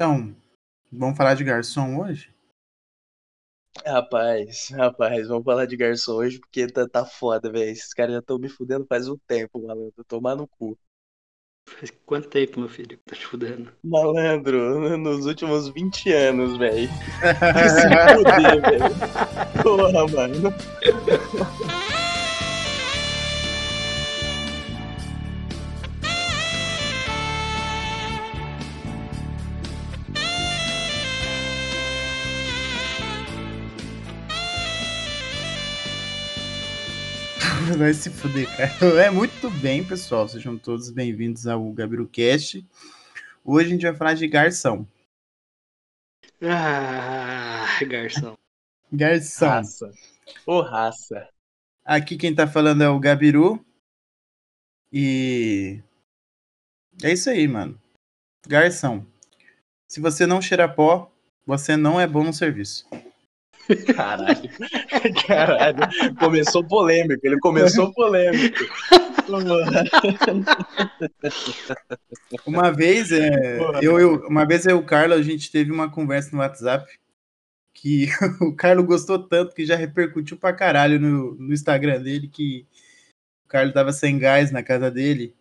Então, vamos falar de garçom hoje? Rapaz, rapaz, vamos falar de garçom hoje porque tá, tá foda, velho. Esses caras já estão me fudendo faz um tempo, malandro. Tomar no cu. Faz quanto tempo, meu filho, que tá te fudendo? Malandro, nos últimos 20 anos, velho. Se fuder, velho. Porra, mano. Vai se fuder, cara. É muito bem, pessoal. Sejam todos bem-vindos ao GabiruCast. Hoje a gente vai falar de garçom. Ah, garçom. Garçom. Raça. Ô, raça. Aqui quem tá falando é o Gabiru. E. É isso aí, mano. Garçom. Se você não cheira pó, você não é bom no serviço. Caralho. Caralho. Começou polêmico. Ele começou polêmico. Uma vez, é, eu, eu- uma vez eu e o Carlos, a gente teve uma conversa no WhatsApp que o Carlos gostou tanto que já repercutiu pra caralho no, no Instagram dele que o Carlos tava sem gás na casa dele.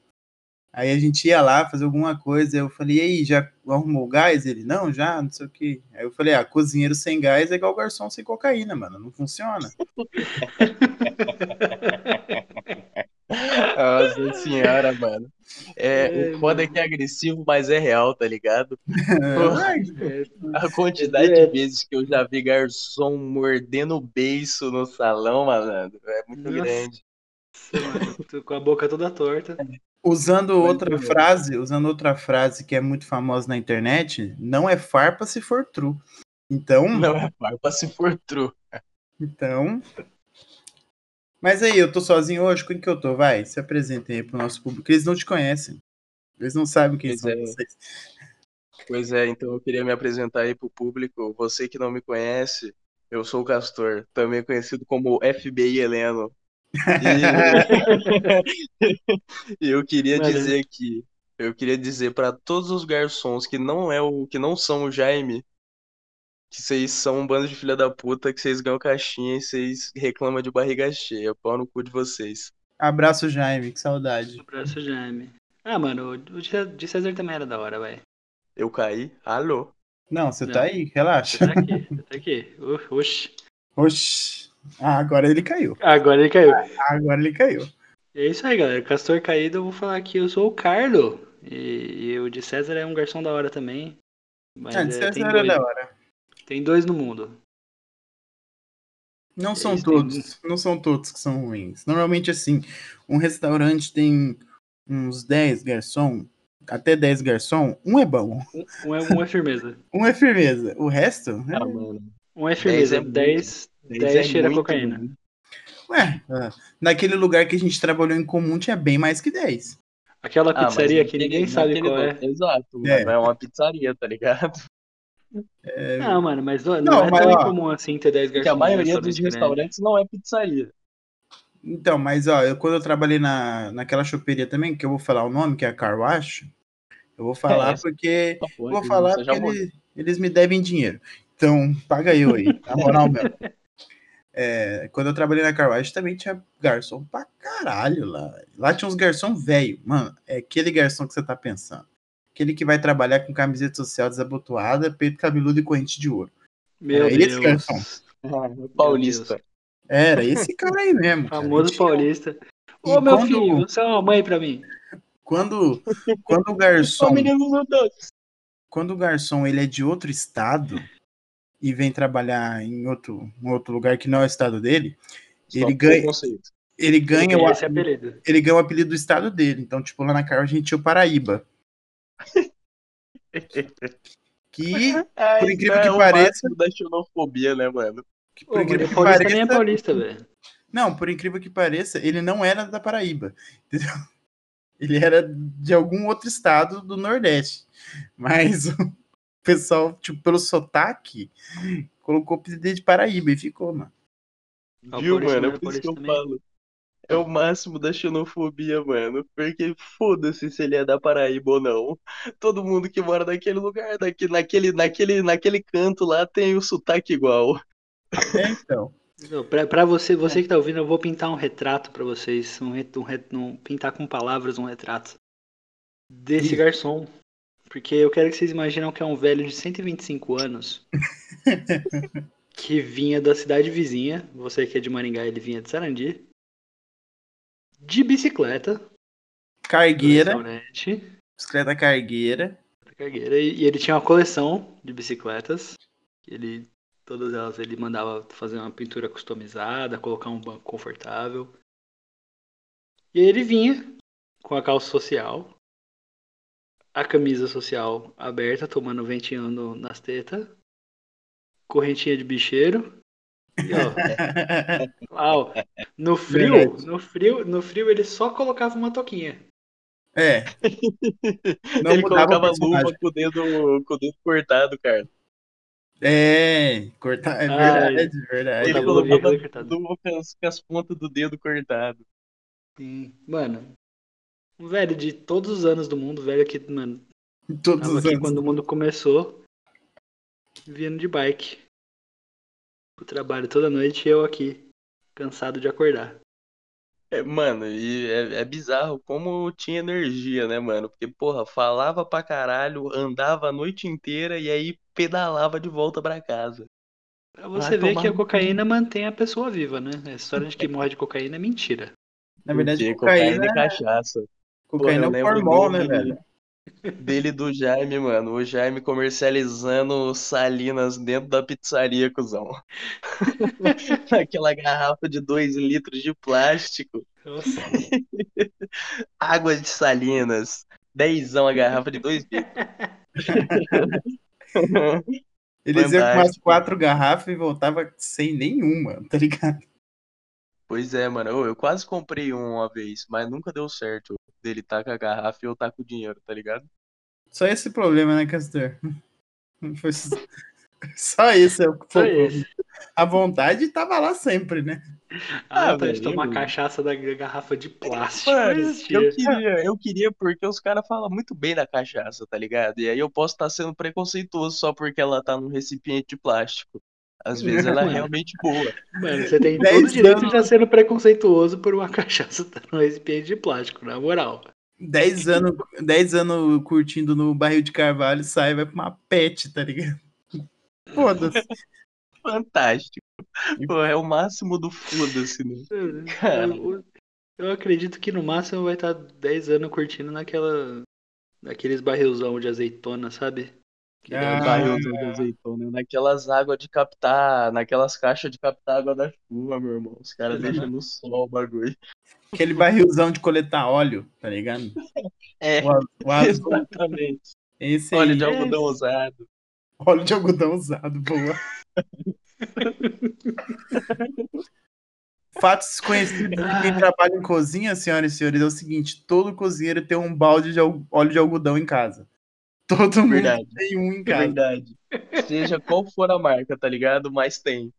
Aí a gente ia lá fazer alguma coisa, eu falei, e aí, já arrumou o gás? Ele, não, já, não sei o que. Aí eu falei, ah, cozinheiro sem gás é igual garçom sem cocaína, mano, não funciona. Nossa senhora, mano. É, É, o foda é que é agressivo, mas é real, tá ligado? É, A quantidade de vezes que eu já vi garçom mordendo o beiço no salão, malandro, é muito Nossa. grande. mano, tô com a boca toda torta. Usando outra frase, usando outra frase que é muito famosa na internet, não é farpa se for true. Então, Não é farpa se for true. então. Mas aí, eu tô sozinho hoje, com quem que eu tô? Vai, se apresentem aí pro nosso público. Eles não te conhecem. Eles não sabem quem Pois são é. vocês. Pois é, então eu queria me apresentar aí pro público. Você que não me conhece, eu sou o Castor, também conhecido como FBI Heleno. E, eu queria dizer que eu queria dizer para todos os garçons que não é o que não são o Jaime, que vocês são um bando de filha da puta, que vocês ganham caixinha e vocês reclamam de barriga cheia. Pau no cu de vocês. Abraço, Jaime, que saudade. Abraço, Jaime. Ah, mano, o de de César também era da hora, vai. Eu caí? Alô? Não, você tá aí, Você relaxa. tá aqui, você tá aqui. Oxi. Oxi. Ah, agora ele caiu. Agora ele caiu. Agora ele caiu. É isso aí, galera. Castor caído, eu vou falar que eu sou o Carlo. E, e o de César é um garçom da hora também. Mas Ah, de é, tem, César era dois, da hora. tem dois no mundo. Não são Eles têm- todos, não são todos que são ruins. Normalmente, assim, um restaurante tem uns 10 garçom, até 10 garçom, um é bom, Um, um é, um é firmeza. um é firmeza. O resto, é- Ah, mano. Um é firmeza. é muito. 10 Dez 10 é cheira muito cocaína. ué, ah, naquele lugar que a gente trabalhou em comum tinha bem mais que 10. Aquela Ah, pizzaria que ninguém sabe qual é. Exato. É. É uma pizzaria, tá ligado? Não, mano, mas não, Não, é mas, tão ó, incomum assim ter 10 garçons. Porque a maioria dos grande. restaurantes não é pizzaria. Então, mas ó, eu, quando eu trabalhei na, naquela choperia também, que eu vou falar o nome, que é a Car Wash, eu vou falar É, porque Só Eu pode, vou falar porque eles, eles me devem dinheiro. Então, paga eu aí, na moral mesmo. É, quando eu trabalhei na Carwash também tinha garçom pra caralho lá. Lá tinha uns garçom velho. Mano, é aquele garçom que você tá pensando. Aquele que vai trabalhar com camiseta social desabotoada, peito cabeludo e corrente de ouro. Meu É esse Deus. garçom. Ah, Paulista. Era esse cara aí mesmo. cara. Famoso paulista. E Ô, meu quando- filho, você é uma mãe pra mim. Quando, quando o Só garçom. quando o garçom ele é de outro estado e vem trabalhar em outro, em outro lugar que não é o estado dele, Só Ele ganha- ele ganha, o, é apelido. ele ganha o apelido do estado dele. Então, tipo, lá na Carol a gente tinha o Paraíba. Que, Ai, Por incrível isso que é o pareça- da xenofobia, né, mano? que Ô, por mano, incrível que pareça, nem é paulista, velho. não, por incrível que pareça, ele não era da Paraíba. Entendeu? Ele era de algum outro estado do Nordeste. Mas pessoal, tipo, pelo sotaque, colocou o de Paraíba e ficou, mano. Viu, mano? não É é por isso que eu também? falo. É o máximo da xenofobia, mano. Porque foda-se se ele é da Paraíba ou não. Todo mundo que mora naquele lugar, naquele, naquele, naquele, naquele canto lá, tem o sotaque igual. É, então. Não, Pra, pra você, você que tá ouvindo, eu vou pintar um retrato pra vocês. Um, um, um- pintar com palavras um retrato desse garçom. Porque eu quero que vocês imaginam que é um velho de 125 anos que vinha da cidade vizinha. Você que é de Maringá, ele vinha de Sarandi. De bicicleta. Cargueira, bicicleta cargueira. Cargueira, e ele tinha uma coleção de bicicletas. Ele, todas elas ele mandava fazer uma pintura customizada, colocar um banco confortável. E aí ele vinha com a calça social, a camisa social aberta, tomando ventinho no- nas tetas, correntinha de bicheiro. E ó, lá, ó, no frio, Verdade. no frio, no frio ele só colocava uma toquinha. É. Não ele colocava luva com o dedo, com o dedo cortado, cara. É, cortar, é Ai, verdade, verdade. Ele luva colocava cortada. luva com as, com as pontas do dedo cortado. Sim. Mano, velho de todos os anos do mundo, velho que, mano, Todos tava os aqui anos. quando o mundo começou, vindo de bike pro trabalho toda noite e eu aqui, cansado de acordar. É, mano, e é, é bizarro como tinha energia, né, mano? Porque, porra, falava pra caralho, andava a noite inteira e aí pedalava de volta pra casa. Pra você Vai ver que a cocaína mantém a pessoa viva, né? A história de que morre de cocaína é mentira. Na verdade, Porque cocaína, e cachaça. Cocaína é formol, né, dele- velho? Dele e do Jaime, mano. O Jaime comercializando salinas dentro da pizzaria, cuzão. Aquela garrafa de 2 litros de plástico. Nossa, Água de salinas. Dezão a garrafa de 2 litros. Eles iam com umas quatro garrafas e voltava sem nenhuma, tá ligado? Pois é, mano. Eu, eu quase comprei um uma vez, mas nunca deu certo. Dele tá com a garrafa e eu tá com o dinheiro, tá ligado? Só esse problema, né, Castor? Foi só- Só esse é o só problema. esse. A vontade tava lá sempre, né? Ah, Ah, tá, de velho, tomar eu- cachaça da garrafa de plástico. Mano, eu queria, eu queria porque os caras falam muito bem da cachaça, tá ligado? E aí eu posso estar sendo preconceituoso só porque ela tá num recipiente de plástico. Às vezes ela é realmente boa. Mano, você tem Dez todo o direito anos. de estar sendo preconceituoso por uma cachaça estar no recipiente de plástico, na moral. Dez anos, dez anos curtindo no barril de carvalho, sai e vai pra uma pet, tá ligado? Foda-se. Fantástico. Pô, é o máximo do foda-se, né? Cara. Eu, eu acredito que no máximo vai estar 10 anos curtindo naquela. Naqueles barrilzão de azeitona, sabe? Que Ah, Barrilzão de azeitona, naquelas águas de captar, naquelas caixas de captar água da chuva, meu irmão. Os caras deixam no sol o bagulho. Aquele barrilzão de coletar óleo, tá ligado? É, O, o azul, exatamente. esse Óleo de algodão usado. Óleo de algodão usado, boa. Fatos desconhecidos de quem trabalha em cozinha, senhoras e senhores, é o seguinte: todo cozinheiro tem um balde de óleo de algodão em casa. Todo mundo Verdade. tem um em É casa. verdade. Seja qual for a marca, tá ligado? Mas tem.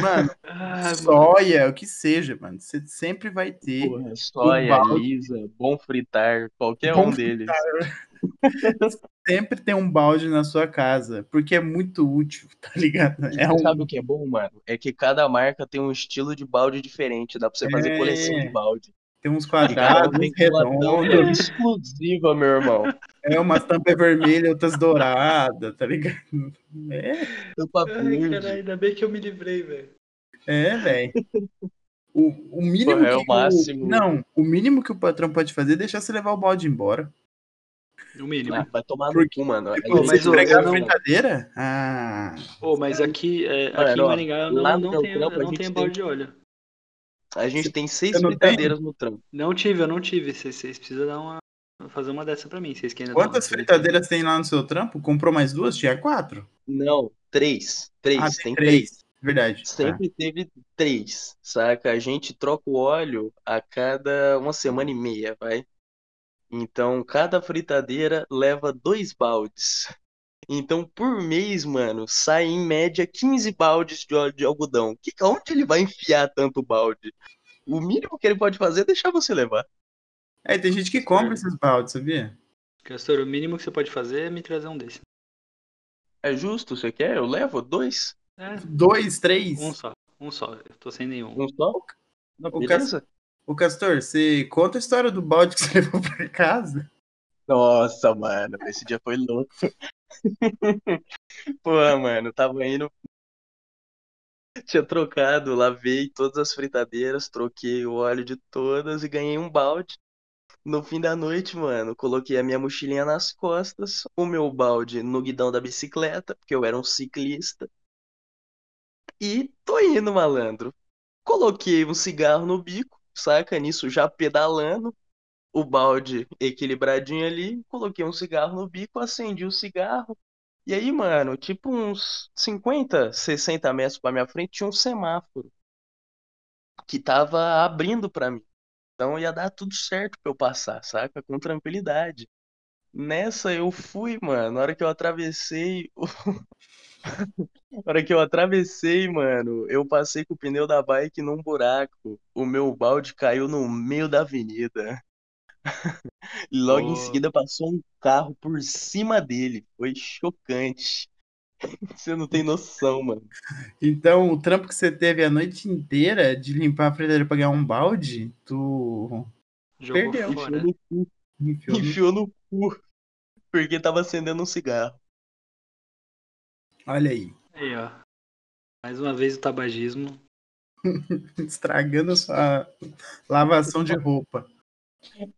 Mano, Ah, soia, o que seja, mano. Você sempre vai ter. Porra, soia, balde. lisa, bom fritar, qualquer Bom um deles. Sempre tem um balde na sua casa, porque é muito útil, tá ligado? É um, Sabe o que é bom, mano? É que cada marca tem um estilo de balde diferente. Dá pra você fazer É. coleção de balde. Tem uns quadrados, tem uns uma redondos, exclusiva, meu irmão. é umas tampas vermelhas, outras douradas, tá ligado? É, Tampa Ai, caralho, ainda bem que eu me livrei, velho. é, velho. O, o mínimo Porra, é que o máximo. não, o mínimo que o patrão pode fazer é deixar você levar o balde embora. No mínimo. Ah, vai tomar no cu, mano. Pô, Você mas o- a não- fritadeira? Ah, Ô, mas aqui, é, aqui em ó, Maringá eu não, não a não tem- balde de óleo. A gente tem seis não tem? fritadeiras no trampo. Não tive, eu não tive. Vocês, vocês precisam dar uma. fazer uma dessa pra mim, vocês que ainda quantas fritadeiras tem lá no seu trampo? Comprou mais duas? Tinha quatro? Não, três. Três, Ah, tem três. Verdade. Tá. Sempre teve três, saca? A gente troca o óleo a cada uma semana e meia, vai. Então, cada fritadeira leva dois baldes. Então, por mês, mano, sai em média 15 baldes de óleo de algodão. Que, onde ele vai enfiar tanto balde? O mínimo que ele pode fazer é deixar você levar. É, tem gente que compra esses baldes, sabia? Castor, o mínimo que você pode fazer é me trazer um desse. É justo, você quer? Eu levo dois? É, Dois, três. um só. Um só. Eu tô sem nenhum. Um só? Não, O beleza? Ô, Castor, você conta a história do balde que você levou pra casa? Nossa, mano, esse dia foi louco. Pô, mano, tava indo. Tinha trocado, lavei todas as fritadeiras, troquei o óleo de todas e ganhei um balde. No fim da noite, mano, coloquei a minha mochilinha nas costas, o meu balde no guidão da bicicleta, porque eu era um ciclista. E tô indo, malandro. Coloquei um cigarro no bico, saca? Nisso já pedalando o balde equilibradinho ali, coloquei um cigarro no bico, acendi o cigarro. E aí, mano, tipo uns 50, 60 metros pra minha frente, tinha um semáforo que tava abrindo pra mim. Então ia dar tudo certo pra eu passar, saca? Com tranquilidade. Nessa eu fui, mano. Na hora que eu atravessei. Na hora que eu atravessei, mano, eu passei com o pneu da bike num buraco. O meu balde caiu no meio da avenida. E logo em Pô. seguida passou um carro por cima dele. Foi chocante. Você não tem noção, mano. Então, o trampo que você teve a noite inteira de limpar a frigideira pra ganhar um balde, tu Jogou Perdeu. Enfiou fora. no cu. enfiou no... Enfiou no cu. Porque tava acendendo um cigarro. Olha aí, Aí, ó. Mais uma vez o tabagismo. estragando a sua lavação de roupa.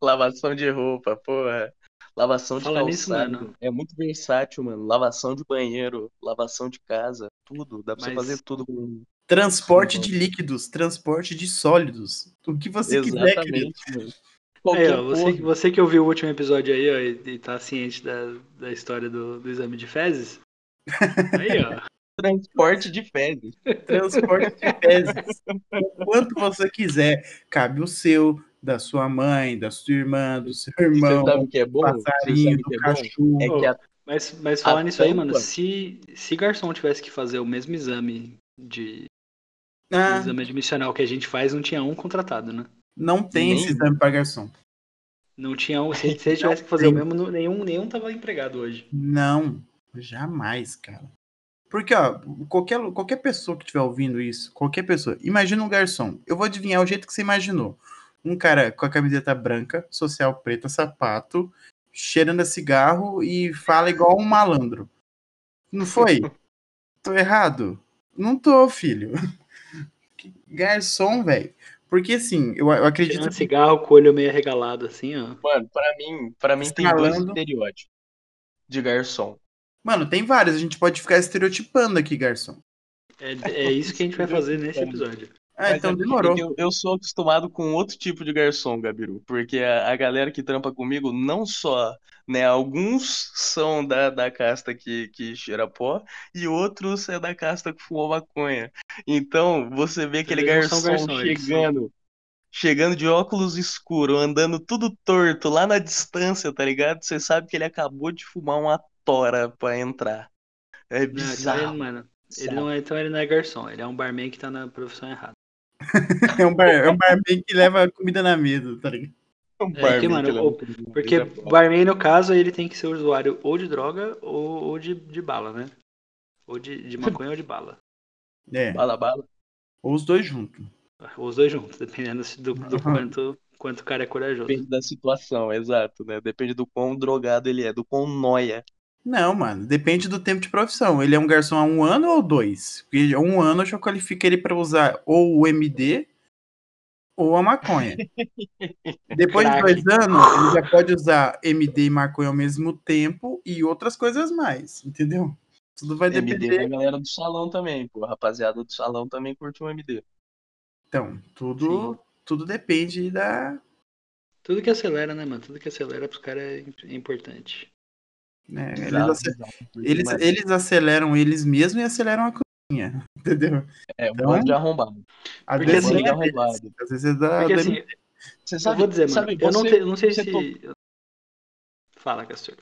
Lavação de roupa, porra. Lavação de Fala nisso, calçado. mano. É muito versátil, mano. Lavação de banheiro, lavação de casa, tudo. Dá pra você Mas- fazer tudo com. Transporte de líquidos, transporte de sólidos. O que você quiser, querido. Exatamente, mano. Aí, Qualquer ó, você, você que ouviu o último episódio aí, ó, e, e tá ciente da, da história do, do exame de fezes. Aí, ó. Transporte de fezes. Transporte de fezes. O quanto você quiser. Cabe o seu, da sua mãe, da sua irmã, do seu Você irmão, sabe o que é bom? Você passarinho, sabe do que é bom? cachorro. É que a Mas, mas falar nisso aí, tampa- mano, se, se garçom tivesse que fazer o mesmo exame de Ah, exame admissional que a gente faz, não tinha um contratado, né? não tem esse Nem- exame para garçom. Não tinha um. Se, se ele tivesse que fazer o mesmo, não- nenhum, nenhum tava empregado hoje. Não, jamais, cara. Porque, ó, qualquer, qualquer pessoa que estiver ouvindo isso, qualquer pessoa, imagina um garçom. Eu vou adivinhar o jeito que você imaginou. Um cara com a camiseta branca, social preta, sapato, cheirando a cigarro e fala igual um malandro. Não foi? tô errado? Não tô, filho. Que Garçom, velho. Porque assim, eu, eu acredito Tirando que cigarro com o olho meio arregalado, assim, ó. Mano, pra mim, pra mim tem dois Escalando. estereótipos de garçom. Mano, tem vários. A gente pode ficar estereotipando aqui, garçom. É, é isso que a gente vai fazer nesse episódio. Ah, Mas então é demorou. Eu, eu sou acostumado com outro tipo de garçom, Gabiru. Porque a, a galera que trampa comigo, não só, né? Alguns são da, da casta que, que cheira pó e outros é da casta que fumou maconha. Então, você vê aquele garçom garçom, chegando, chegando de óculos escuros, andando tudo torto lá na distância, tá ligado? Você sabe que ele acabou de fumar uma tora pra entrar. É Não, então bizarro. ele, mano, ele não é, então ele não é garçom, ele é um barman que tá na profissão errada. É um, bar, é um barman que leva comida na mesa, tá ligado? Um É que, barman mano, Porque é barman, no caso, ele tem que ser usuário ou de droga ou, ou de, de bala, né? Ou de, de maconha ou de bala. É, Bala, bala. ou os dois juntos. Ou os dois juntos, dependendo do, do quanto, quanto o cara é corajoso. Depende da situação, exato, né? Depende do quão drogado ele é, do quão noia. Não, mano, depende do tempo de profissão. Ele é um garçom há um ano ou dois? Porque há um ano eu já qualifico ele pra usar ou o MD ou a maconha. Depois de dois anos, ele já pode usar MD e maconha ao mesmo tempo e outras coisas mais, entendeu? Tudo vai MD depender. da galera do salão também, pô. A rapaziada do salão também curte um MD. Então, tudo, tudo depende da. Tudo que acelera, né, mano? Tudo que acelera pros caras é é importante. Né, eles, Exato, ace- exato. Porque, eles, mano, eles aceleram eles mesmos e aceleram a cozinha, entendeu? É, um então- bando de arrombado. Às Porque vezes assim- é arrombado. deles, às vezes é da. Porque da- assim, Você eu sabe, vou dizer, mano, sabe, eu não, eu não sei se. to- Fala, Castor.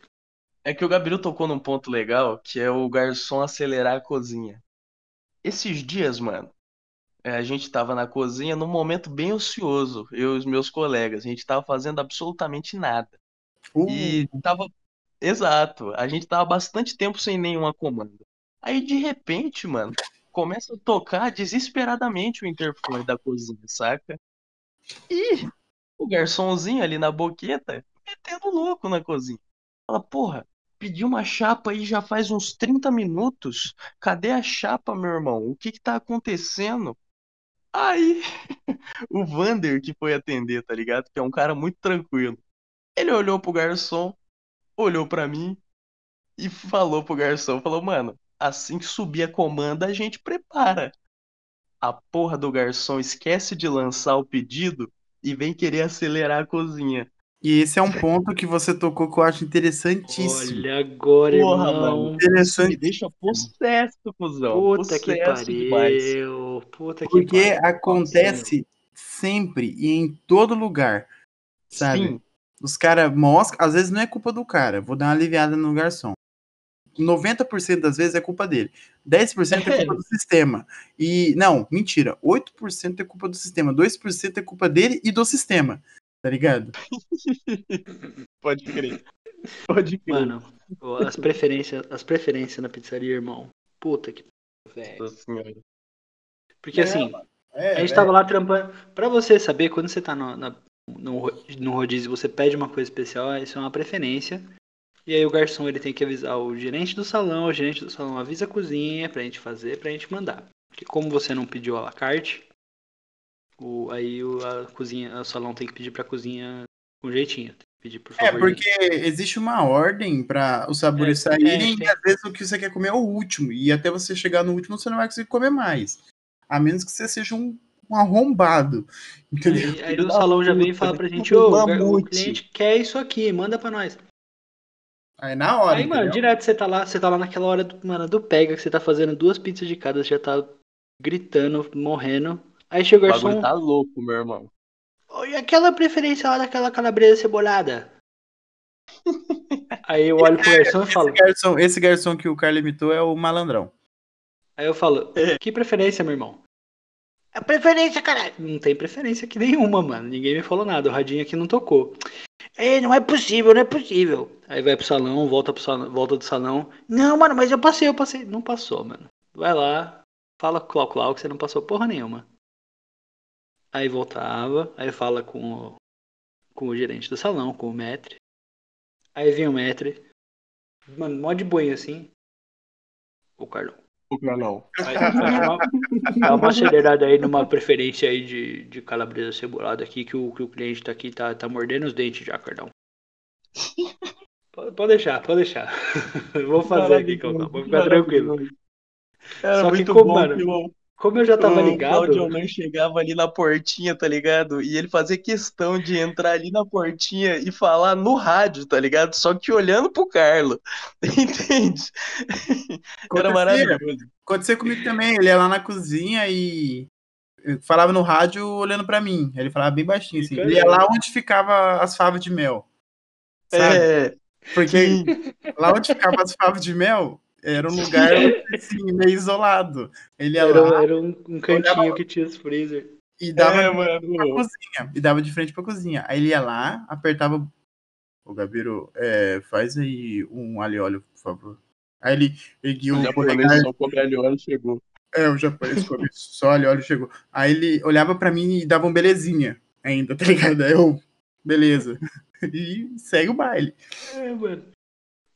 É que o Gabriel tocou num ponto legal, que é o garçom acelerar a cozinha. Esses dias, mano, é, a gente tava na cozinha num momento bem ocioso, eu e os meus colegas. A gente tava fazendo absolutamente nada. Uh, E tava. Exato, a gente tava bastante tempo sem nenhuma comanda. Aí de repente, mano, começa a tocar desesperadamente o interfone da cozinha, saca? E o garçomzinho ali na boqueta metendo louco na cozinha. Fala, porra, pedi uma chapa aí já faz uns 30 minutos. Cadê a chapa, meu irmão? O que que tá acontecendo? Aí, o Vander que foi atender, tá ligado? Que é um cara muito tranquilo. Ele olhou pro garçom, olhou pra mim e falou pro garçom, falou, mano, assim que subir a comanda, a gente prepara. A porra do garçom esquece de lançar o pedido e vem querer acelerar a cozinha. E esse é um ponto que você tocou que eu acho interessantíssimo. Olha agora, Porra, irmão. mano. Isso me Interessante. deixa possesso, cuzão. Puta que Possesso demais. pariu. Puta que Porque pariu. acontece sempre e em todo lugar. Sabe? Sim, Os caras moscam, às vezes não é culpa do cara, vou dar uma aliviada no garçom. 90% das vezes é culpa dele. 10% é culpa do sistema. E não, mentira, 8% é culpa do sistema, 2% é culpa dele e do sistema. Tá ligado? pode crer. Pode crer. Mano, as preferências, as preferências na pizzaria, irmão. Puta que velho. Nossa senhora. Porque É, assim, É, a gente tava lá trampando. Pra você saber, quando você tá no, na- no, no rodízio, você pede uma coisa especial, isso é uma preferência. E aí o garçom ele tem que avisar o gerente do salão, o gerente do salão avisa a cozinha pra gente fazer, pra gente mandar. Porque como você não pediu a la carte, o, aí o, a cozinha, o salão tem que pedir pra cozinha com jeitinho. Pedir por É, favor. porque existe uma ordem para os sabores É, saírem é, e às vezes o que você quer comer é o último. E até você chegar no último você não vai conseguir comer mais. A menos que você seja um, um arrombado. Entendeu? Aí, aí Filho o salão já vem e fala pra gente, ô, o cliente quer isso aqui, manda pra nós. Aí na hora. Aí, mano, entendeu? direto você tá lá, você tá lá naquela hora do, mano, do pega, que você tá fazendo duas pizzas de cada, você já tá gritando, morrendo. Aí chega o garçom, tá louco, meu irmão. "Ô, e aquela preferência lá daquela calabresa cebolada? Aí eu olho pro garçom e falo, Esse garçom, esse garçom que o Carlos imitou é o malandrão. aí eu falo, que preferência, meu irmão? É preferência, caralho. Não tem preferência aqui nenhuma, mano. Ninguém me falou nada. O radinho aqui não tocou. É, não é possível, não é possível. Aí vai pro salão, volta pro salão, volta do salão. Não, mano, mas eu passei, eu passei. Não passou, mano. Vai lá, fala com o Clau Clau que você não passou porra nenhuma. Aí voltava, aí fala com o, com o gerente do salão, com o metre. Aí vinha o metre. Mano, mó de boinha assim. O Carlão. O canal. Aí, dá uma, acelerada aí numa preferência aí de, de calabresa cebolada aqui, que o, que o cliente tá aqui, tá, tá mordendo os dentes já, Cardão. Pode, pode deixar, pode deixar. Vou fazer aqui, Caldão, vou ficar tranquilo. Era Só que muito como, bom mano, Como eu já tava o ligado, Claudio Nan chegava ali na portinha, tá ligado? E ele fazia questão de entrar ali na portinha e falar no rádio, tá ligado? Só que olhando pro Carlo. Entende? Era Acontecia. maravilhoso. Aconteceu comigo também. Ele ia lá na cozinha e eu falava no rádio olhando pra mim. Ele falava bem baixinho, assim. Ele ia lá onde ficava as favas de mel. Sabe? É, Porque lá onde ficava as favas de mel era um lugar assim, meio isolado. Ele ia era, lá era um, um cantinho que tinha os freezer. e dava É, pra mano. cozinha. E dava de frente pra cozinha. Aí ele ia lá, apertava. Ô, Gabiru, é, faz aí um alho e óleo, por favor. Aí ele erguia O o japonês polegar. só come alho e óleo chegou. É, o japonês come só alho e óleo chegou. Aí ele olhava pra mim e dava um belezinha ainda, tá ligado? Aí eu, beleza. E segue o baile. É, mano.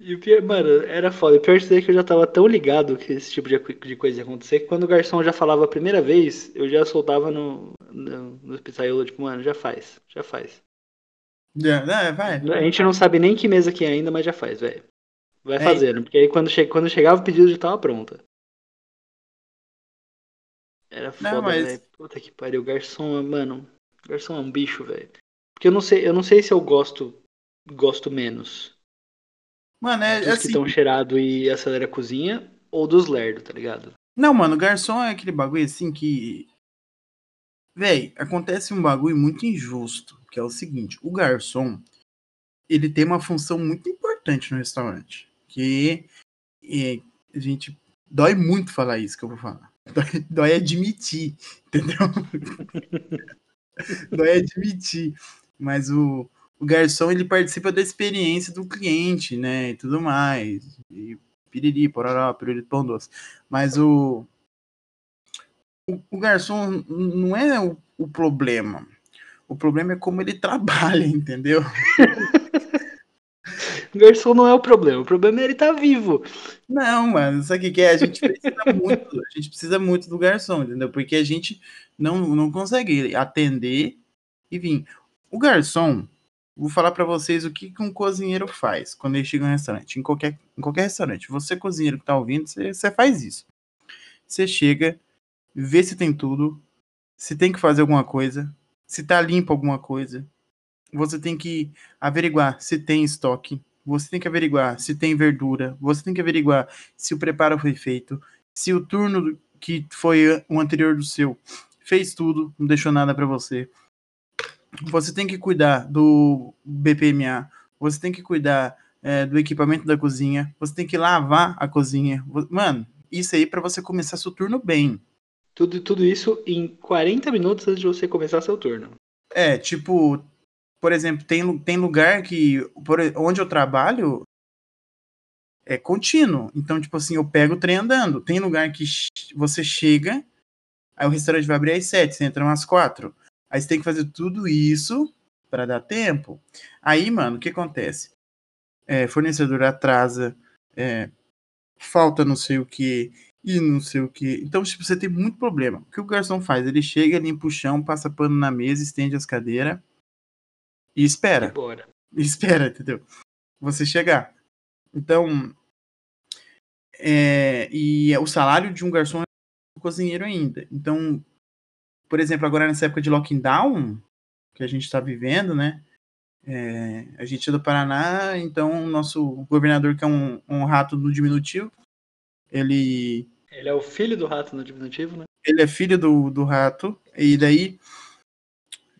E o pior, mano, era foda. O pior disso é que eu já tava tão ligado que esse tipo de, de coisa ia acontecer que quando o garçom já falava a primeira vez, eu já soltava no, no, no pizzaiolo, tipo, mano, já faz, já faz. Já, né, vai. A gente não sabe nem que mesa que é ainda, mas já faz, velho. Vai É. fazendo, porque aí quando, che quando chegava o pedido já tava pronta. Era foda, mas- velho. Puta que pariu. Garçom, mano. Garçom é um bicho, velho. Porque eu não sei, eu não sei se eu gosto gosto menos Mano, é dos que assim. estão cheirado e acelera a cozinha ou dos lerdo, tá ligado? Não, mano, garçom é aquele bagulho assim que. Véi, acontece um bagulho muito injusto, que é o seguinte: o garçom, ele tem uma função muito importante no restaurante. Que é, a gente dói muito falar isso que eu vou falar. Dói, dói admitir, entendeu? dói admitir. Mas o, o garçom, ele participa da experiência do cliente, né? E tudo mais. E piriri, pororó, piriri, pão doce. Mas o, o, o garçom não é o, o problema. O problema é como ele trabalha, entendeu? O garçom não é o problema, o problema é ele estar tá vivo. Não, mano, sabe o que é? A gente precisa muito, a gente precisa muito do garçom, entendeu? Porque a gente não, não consegue atender e vir. O garçom, vou falar para vocês o que, que um cozinheiro faz quando ele chega no restaurante, em qualquer, em qualquer restaurante. Você, cozinheiro que tá ouvindo, você, você faz isso. Você chega, vê se tem tudo, se tem que fazer alguma coisa, se tá limpo alguma coisa. Você tem que averiguar se tem estoque, você tem que averiguar se tem verdura, você tem que averiguar se o preparo foi feito, se o turno que foi o anterior do seu fez tudo, não deixou nada para você. Você tem que cuidar do BPMA, você tem que cuidar é, do equipamento da cozinha, você tem que lavar a cozinha. Mano, isso aí para você começar seu turno bem. Tudo, tudo isso em 40 minutos antes de você começar seu turno. É, tipo, por exemplo, tem, tem lugar que, por, onde eu trabalho, é contínuo. Então, tipo assim, eu pego o trem andando. Tem lugar que você chega, aí o restaurante vai abrir às sete, você entra às quatro. Aí você tem que fazer tudo isso para dar tempo. Aí, mano, o que acontece? É, fornecedor atrasa, é, falta não sei o que, e não sei o que. Então, tipo, você tem muito problema. O que o garçom faz? Ele chega, limpa o chão, passa pano na mesa, estende as cadeiras e espera. E espera, entendeu? Você chegar. Então, é, e o salário de um garçom é um cozinheiro ainda. Então, por exemplo, agora nessa época de lockdown que a gente está vivendo, né? É, a gente é do Paraná, então o nosso governador, que é um, um rato no diminutivo, ele. Ele é o filho do rato no diminutivo, né? Ele é filho do, do rato, e daí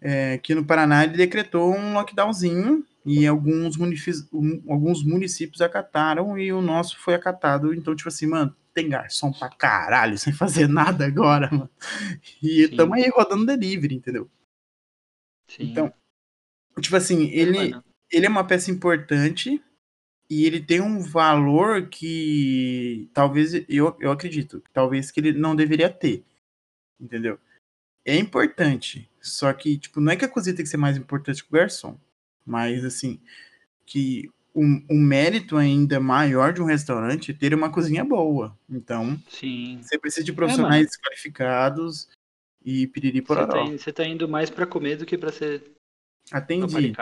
é, aqui no Paraná ele decretou um lockdownzinho e alguns municípios, alguns municípios acataram e o nosso foi acatado. Então, tipo assim, mano, tem garçom pra caralho sem fazer nada agora, mano. E estamos aí rodando delivery, entendeu? Sim. Então, tipo assim, ele, ele é uma peça importante e ele tem um valor que talvez, eu, eu acredito, talvez que ele não deveria ter, entendeu? É importante, só que, tipo, não é que a cozinha tem que ser mais importante que o garçom, mas, assim, que o, o mérito ainda maior de um restaurante é ter uma cozinha boa. Então, Sim. você precisa de profissionais é, qualificados e piriri pororó. Você tá, você tá indo mais para comer do que para ser Atendi.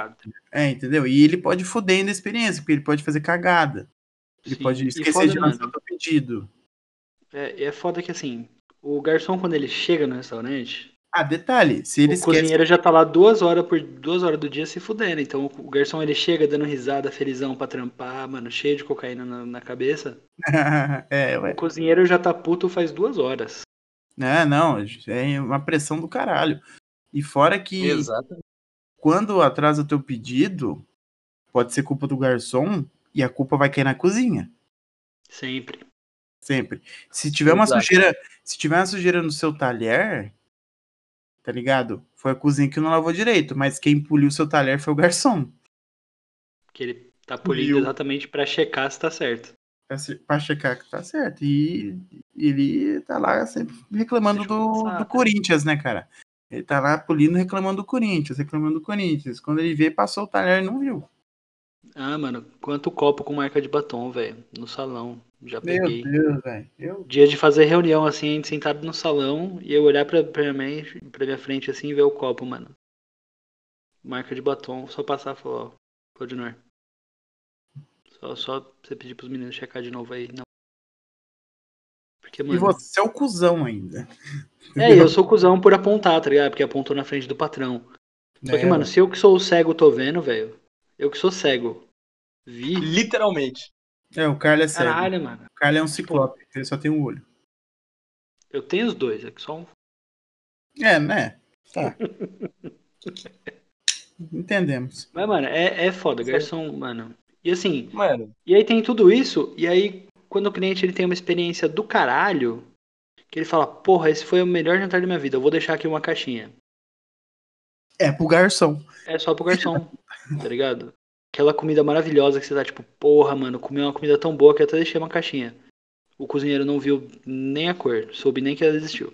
É, entendeu? E ele pode foder ainda a experiência, porque ele pode fazer cagada. Ele Sim. pode esquecer de lançar o pedido. É, é foda que assim, o garçom, quando ele chega no restaurante. Ah, detalhe, se ele O esquece... cozinheiro já tá lá duas horas por duas horas do dia se fudendo. Então o garçom ele chega dando risada, felizão pra trampar, mano, cheio de cocaína na, na cabeça. é, ué. O cozinheiro já tá puto faz duas horas. É, não, é uma pressão do caralho. E fora que. Exatamente quando atrasa o teu pedido, pode ser culpa do garçom e a culpa vai cair na cozinha. Sempre. Sempre. Se tiver uma Exato. sujeira, se tiver uma sujeira no seu talher, tá ligado? Foi a cozinha que não lavou direito, mas quem poliu seu talher foi o garçom. Que ele tá polindo exatamente para checar se tá certo. Pra checar que tá certo. E ele tá lá sempre reclamando do, do Corinthians, né, cara? Ele tá lá polindo reclamando do Corinthians, reclamando do Corinthians. Quando ele vê, passou o talher e não viu. Ah, mano, quanto copo com marca de batom, velho, no salão. Já peguei. Meu Deus, velho. Eu... Dia de fazer reunião, assim, a gente sentado no salão e eu olhar pra, pra, minha, pra minha frente, assim, e ver o copo, mano. Marca de batom, só passar e falar, ó, continuar. Só, só você pedir pros meninos checar de novo aí. Não. Porque, mano... E você é o cuzão ainda. É, eu sou cuzão por apontar, tá ligado? Porque apontou na frente do patrão. Só que, é. mano, se eu que sou o cego tô vendo, velho. Eu que sou cego. Vi. Literalmente. É, o Carlos é cego. Caralho, mano. O Carlos é um ciclope, ele só tem um olho. Eu tenho os dois, é que só um. É, né? Tá. Entendemos. Mas, mano, é, é foda, garçom, mano. E assim, mano. E aí tem tudo isso, e aí, quando o cliente ele tem uma experiência do caralho, que ele fala, porra, esse foi o melhor jantar da minha vida, eu vou deixar aqui uma caixinha. É pro garçom. É só pro garçom, tá ligado? Aquela comida maravilhosa que você tá tipo, porra, mano, comi uma comida tão boa que eu até deixei uma caixinha. O cozinheiro não viu nem a cor, soube nem que ela existiu.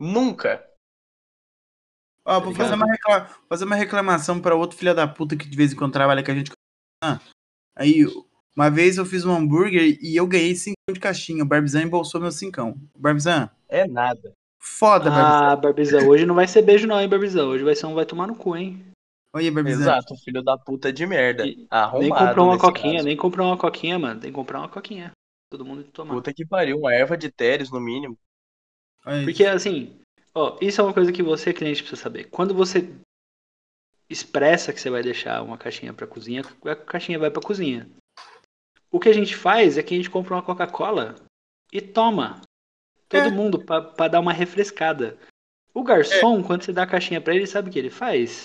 Nunca. Ó, vou fazer uma, recla- fazer uma reclamação pra outro filho da puta que de vez em quando trabalha com a gente. Ah, Aí, uma vez eu fiz um hambúrguer e eu ganhei 5 de caixinha. O Barbizan embolsou meu cincão. Barbizan, É nada. foda, Barbizan. Ah, Barbizão, hoje não vai ser beijo não, hein, Barbizão. Hoje vai ser um vai tomar no cu, hein. Olha. Exato, filho da puta de merda. Arrombado nem comprou uma coquinha, caso. nem comprou uma coquinha, mano. Tem que comprar uma coquinha. Todo mundo tomar. Puta que pariu, uma erva de Teres, no mínimo. Olha. Porque assim, ó, isso é uma coisa que você, cliente, precisa saber. Quando você expressa que você vai deixar uma caixinha pra cozinha, a caixinha vai pra cozinha. O que a gente faz é que a gente compra uma Coca-Cola e toma. Todo É. mundo pra, pra dar uma refrescada. O garçom, quando você dá a caixinha pra ele, sabe o que ele faz?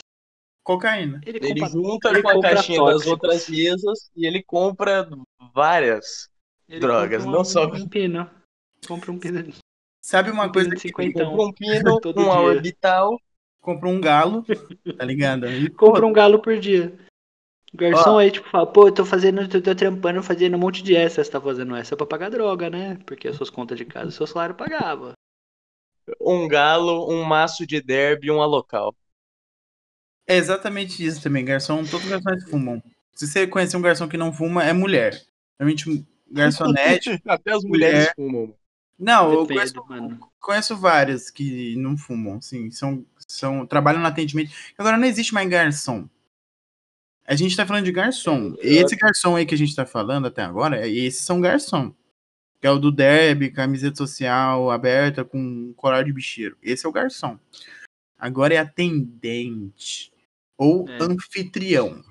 Cocaína. Ele, Ele compra, junta ele com a compra caixinha das tóxicos. outras mesas e ele compra várias. Ele drogas, compra não só- um pino. Compra um pino. Sabe uma Um coisa que 50. Compra um pino, um orbital. comprou um galo, tá ligado? E, compra um galo por dia. O garçom aí, tipo, fala, pô, eu tô fazendo, tô, tô trampando, fazendo um monte de essa. Você tá fazendo essa pra pagar droga, né? Porque as suas contas de casa, seu salário pagava. um galo, um maço de derby e um alocal. É exatamente isso também, garçom. Todos os garçons fumam. Se você conhecer um garçom que não fuma, é mulher. Realmente, garçonete. Até as mulheres Mulher. fumam. Não, eu Depende, conheço, mano. conheço várias que não fumam, sim. São, são, trabalham no atendimento. Agora não existe mais garçom. A gente tá falando de garçom. E esse garçom aí que a gente tá falando até agora, esses são garçom. Que é o do derby, camiseta social aberta com colar de bicheiro. Esse é o garçom. Agora é atendente. Ou É. anfitrião.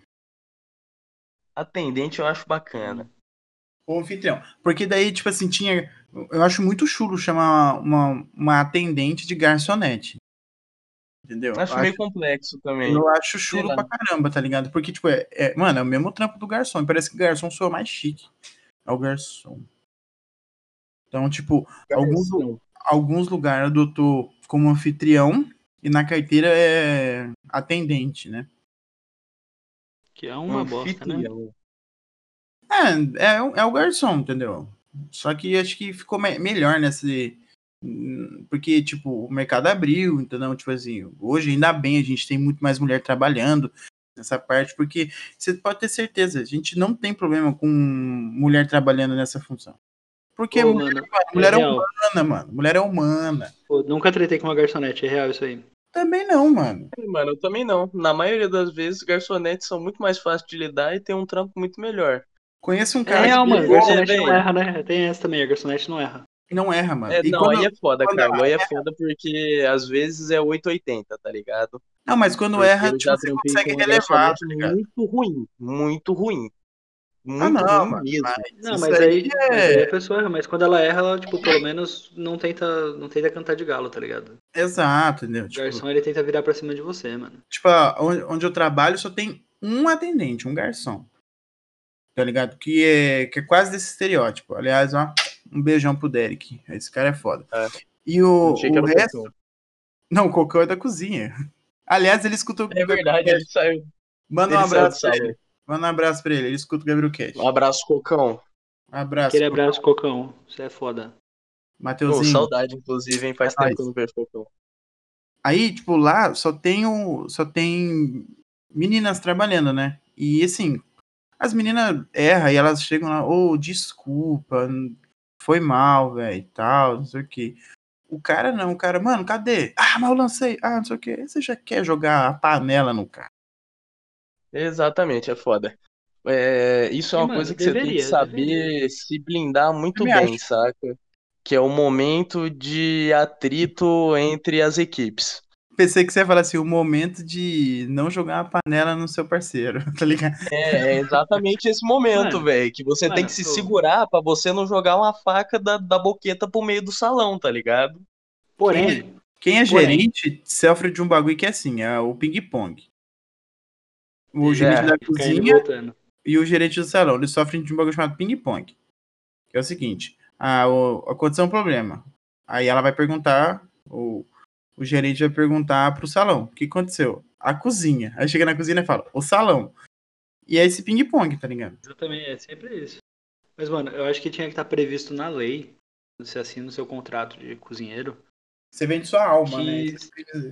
Atendente eu acho bacana. o anfitrião. Porque daí, tipo assim, tinha. Eu acho muito chulo chamar uma, uma atendente de garçonete. Entendeu? Acho eu, meio acho, complexo também. eu acho chulo pra caramba, tá ligado? Porque, tipo, é, é- mano, é o mesmo trampo do garçom. Parece que o garçom soa mais chique. É o garçom. Então, tipo, alguns, Garçom. alguns lugares adotou como anfitrião e na carteira é atendente, né? Que é uma bosta, né? É, é, o- é o garçom, entendeu? Só que acho que ficou me- melhor nesse. Porque, tipo, o mercado abriu, entendeu? Tipo assim, hoje ainda bem a gente tem muito mais mulher trabalhando nessa parte, porque você pode ter certeza, a gente não tem problema com mulher trabalhando nessa função. Porque Pô, mulher, mano, mulher é, real. humana, mano. Mulher é humana. Pô, nunca tretei com uma garçonete, é real isso aí. Também não, mano. Mano, eu também não. Na maioria das vezes, garçonetes são muito mais fáceis de lidar e tem um trampo muito melhor. Conheço um É cara real, que mano. Garçonete não velho. erra, né? Tem essa também, a garçonete não erra. não erra, mano. É, E não, quando- aí é foda, quando Carlos. Aí é foda porque às vezes é 880, tá ligado? Não, mas quando Porque erra, tipo, já você trampei consegue relevar, tá muito ruim, muito ruim. Muito Ah, não, ruim mano. mesmo. Mas Não, mas aí, mas aí é... a pessoa erra, mas quando ela erra, ela, tipo, pelo menos não tenta, não tenta cantar de galo, tá ligado? Exato, entendeu? O Tipo, garçom, ele tenta virar pra cima de você, mano. tipo, ó, onde, onde eu trabalho só tem um atendente, um garçom. Tá ligado? Que é, que é quase desse estereótipo. Aliás, ó, um beijão pro Derek. Esse cara é foda. É. E o, o resto. Não, o Cocão é da cozinha. Aliás, ele escuta o É verdade, ele saiu. Manda um ele saiu abraço salão. ele. Manda um abraço pra ele. Ele escuta o Gabriel Cash. Um abraço, Cocão. Um abraço. Aquele abraço, Cocão. Você é foda. Pô, Mateuzinho. saudade, inclusive, hein? Faz É tempo que eu não vejo Cocão. Aí, tipo, lá só tem, o, só tem meninas trabalhando, né? E assim, as meninas erram e elas chegam lá, ô, desculpa, foi mal, velho, e tal, não sei o quê. O cara não, o cara, mano, cadê? Ah, mas eu lancei, ah, não sei o quê. Você já quer jogar a panela no cara. Exatamente, é foda. É, isso é E, uma mano, coisa que você tem que deveria, saber deveria. se blindar muito bem, saca? Que é o momento de atrito entre as equipes. Pensei que você ia falar assim, o momento de não jogar a panela no seu parceiro, tá ligado? É, é exatamente esse momento, velho, que você tem mano, que se pô. segurar pra você não jogar uma faca da, da boqueta pro meio do salão, tá ligado? Porém, Quem é Porém. gerente sofre de um bagulho que é assim, é o ping-pong. O É, gerente da indo e cozinha e o gerente do salão, eles sofrem de um bagulho chamado ping-pong. Que é o seguinte, a, o, aconteceu um problema. Aí ela vai perguntar, o, o gerente vai perguntar pro salão, o que aconteceu? A cozinha. Aí chega na cozinha e fala, o salão. E é esse ping-pong, tá ligado? Exatamente, é sempre isso. Mas, mano, eu acho que tinha que estar previsto na lei, você assina o seu contrato de cozinheiro. Você vende sua alma, Que- né?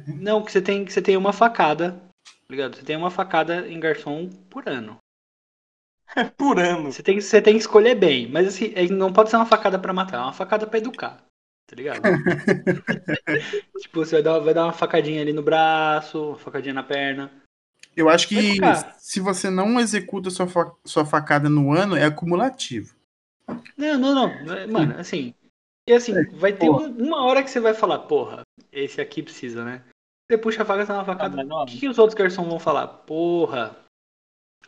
Não, que você tem, que você tem uma facada, tá ligado? Você tem uma facada em garçom por ano. Por ano. Você tem, você tem que escolher bem, mas assim, é- não pode ser uma facada pra matar, é uma facada pra educar, tá ligado? tipo, você vai dar, vai dar uma facadinha ali no braço, uma facadinha na perna. Eu acho que se você não executa sua, fa- sua facada no ano, é acumulativo. Não, não, não. é- Mano, assim. E assim, vai ter um- uma hora que você vai falar, porra, esse aqui precisa, né? Você puxa a faca, você dá uma facada. O que, que os outros garçons vão falar? Porra,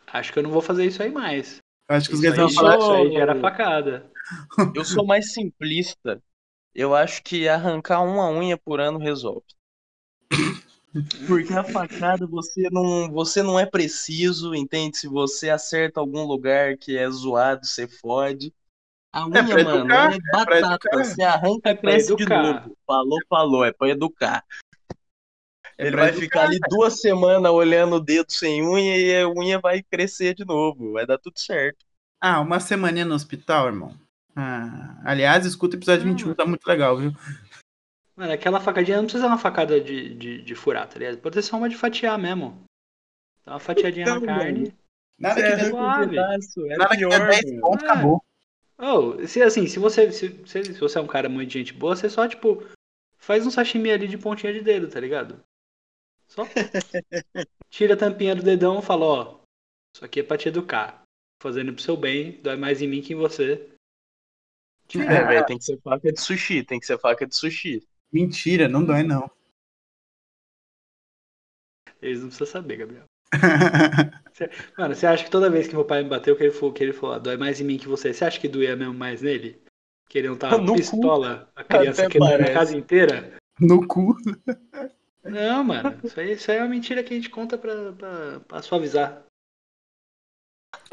acho que eu não vou fazer isso aí mais. Acho que os gays vão falar. isso aí gera facada. Eu sou mais simplista. Eu acho que arrancar uma unha por ano resolve. Porque a facada você não, você não é preciso, entende? Se você acerta algum lugar que é zoado, você fode. A unha, pra mano, educar, é pra batata. educar. Você arranca, É pra cresce de novo. Falou, falou, é pra educar. É Ele vai educar, ficar ali duas semanas olhando o dedo sem unha e a unha vai crescer de novo. Vai dar tudo certo. Ah, uma semaninha no hospital, irmão. Ah, aliás, escuta o episódio Não, 21, tá muito legal, viu? Mano, aquela facadinha não precisa ser uma facada de, de, de furar, tá ligado? Pode ser só uma de fatiar mesmo. Dá uma fatiadinha Então, na carne. Nada que dê, suave. um pedaço, é nada que dê 10 mano. pontos, É. acabou. Oh, se assim, se você, se, se, se você é um cara muito de gente boa, você só, tipo, faz um sashimi ali de pontinha de dedo, tá ligado? Só tira a tampinha do dedão e fala, ó, isso aqui é pra te educar. Fazendo pro seu bem, dói mais em mim que em você. É, velho, tem que ser faca de sushi, tem que ser faca de sushi. Mentira, não dói, não. Eles não precisam saber, Gabriel. Mano, você acha que toda vez que meu pai me bateu, que ele falou, que ele falou, ah, dói mais em mim que você, você acha que doía mesmo mais nele? Queriam estar No cu. pistola, a criança Até quebrando a casa inteira? no cu. Não, mano, isso aí, isso aí é uma mentira que a gente conta pra, pra, pra suavizar.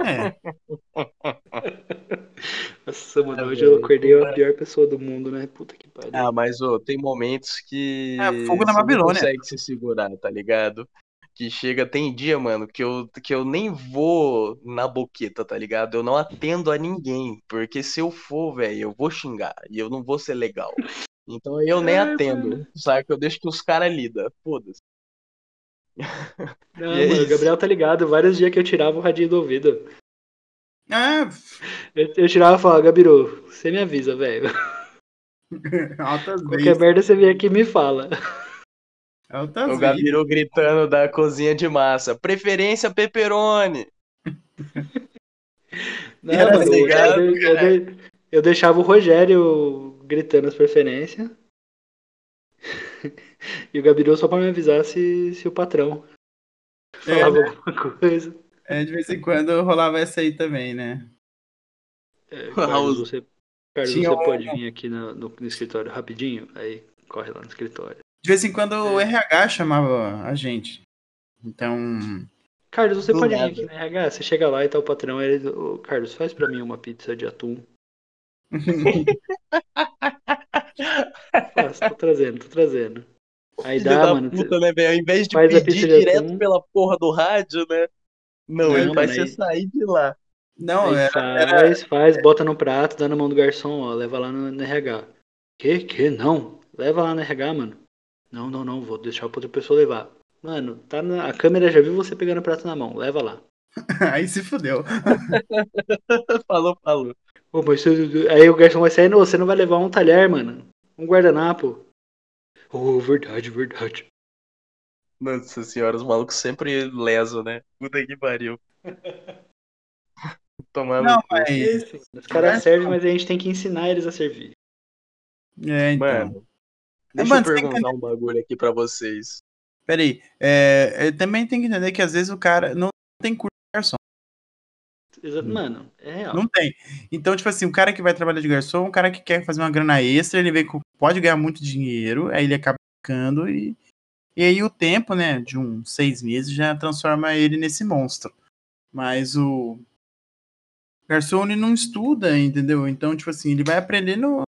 É, Nossa, mano, hoje eu acordei a pior pessoa do mundo, né? Puta que pariu. Ah, mas ô, tem momentos que É, fogo na você não Babilônia. consegue se segurar, tá ligado? Que chega, tem dia, mano, que eu, que eu nem vou na boqueta, tá ligado? Eu não atendo a ninguém, porque se eu for, velho, eu vou xingar e eu não vou ser legal. Então eu nem Ai, atendo, mano. sabe? Eu deixo que os caras lidam, foda-se. Não, e é mano, o. Gabriel tá ligado. Vários dias que eu tirava o radinho do ouvido. é, Eu, eu tirava e falava, Gabiru, você me avisa, velho. altas Qualquer vezes. merda você vem aqui e me fala. Altas O vezes. Gabiru gritando da cozinha de massa. Preferência pepperoni. Não, Era mano, eu, ligado, eu, eu, de- eu deixava o Rogério gritando as preferências. e o Gabiru só pra me avisar se, se o patrão É, falava né? alguma coisa. É, de vez em quando rolava essa aí também, né? É, Raul, Carlos, você, Carlos, tinha você um- pode vir aqui no, no- no escritório rapidinho? Aí corre lá no escritório. De vez em quando o RH chamava a gente. Então, Carlos, você pode nada. vir aqui no RH? Você chega lá e tá o patrão, ele, ô, Carlos, faz pra mim uma pizza de atum. Tô trazendo, tô trazendo. Aí Filho dá, mano. puta, né? Ao invés de faz a pedir direto pela porra do rádio, né? Não, Não, ele mano, você aí- sair de lá. não, era, faz, faz, bota no prato, dá na mão do garçom, ó, leva lá no, no RH. Que? Que? Não. Leva lá no RH, mano. Não, não, não, vou deixar pra outra pessoa levar. Mano, tá na, a câmera já viu você pegando o prato na mão, leva lá. aí se fudeu. falou, falou. Ô, mas aí o garçom vai sair, não, você não vai levar um talher, mano. Um guardanapo. Oh, verdade, verdade. Nossa senhora, os malucos sempre lesam, né? Puta que pariu. Tomando. Não, mas. Isso, Os caras servem, mas a gente tem que ensinar eles a servir. É, então. Mano, deixa mano, eu tem que perguntar um bagulho aqui pra vocês. Peraí. É, é, também tem que entender que às vezes o cara não tem curso de garçom. Exa- Mano, é real. Não tem. Então, tipo assim, o cara que vai trabalhar de garçom, um cara que quer fazer uma grana extra, ele vê que pode ganhar muito dinheiro, aí ele acaba ficando e. E aí o tempo, né, de uns seis meses já transforma ele nesse monstro. Mas o garçom ele não estuda, entendeu? Então, tipo assim, ele vai aprender no,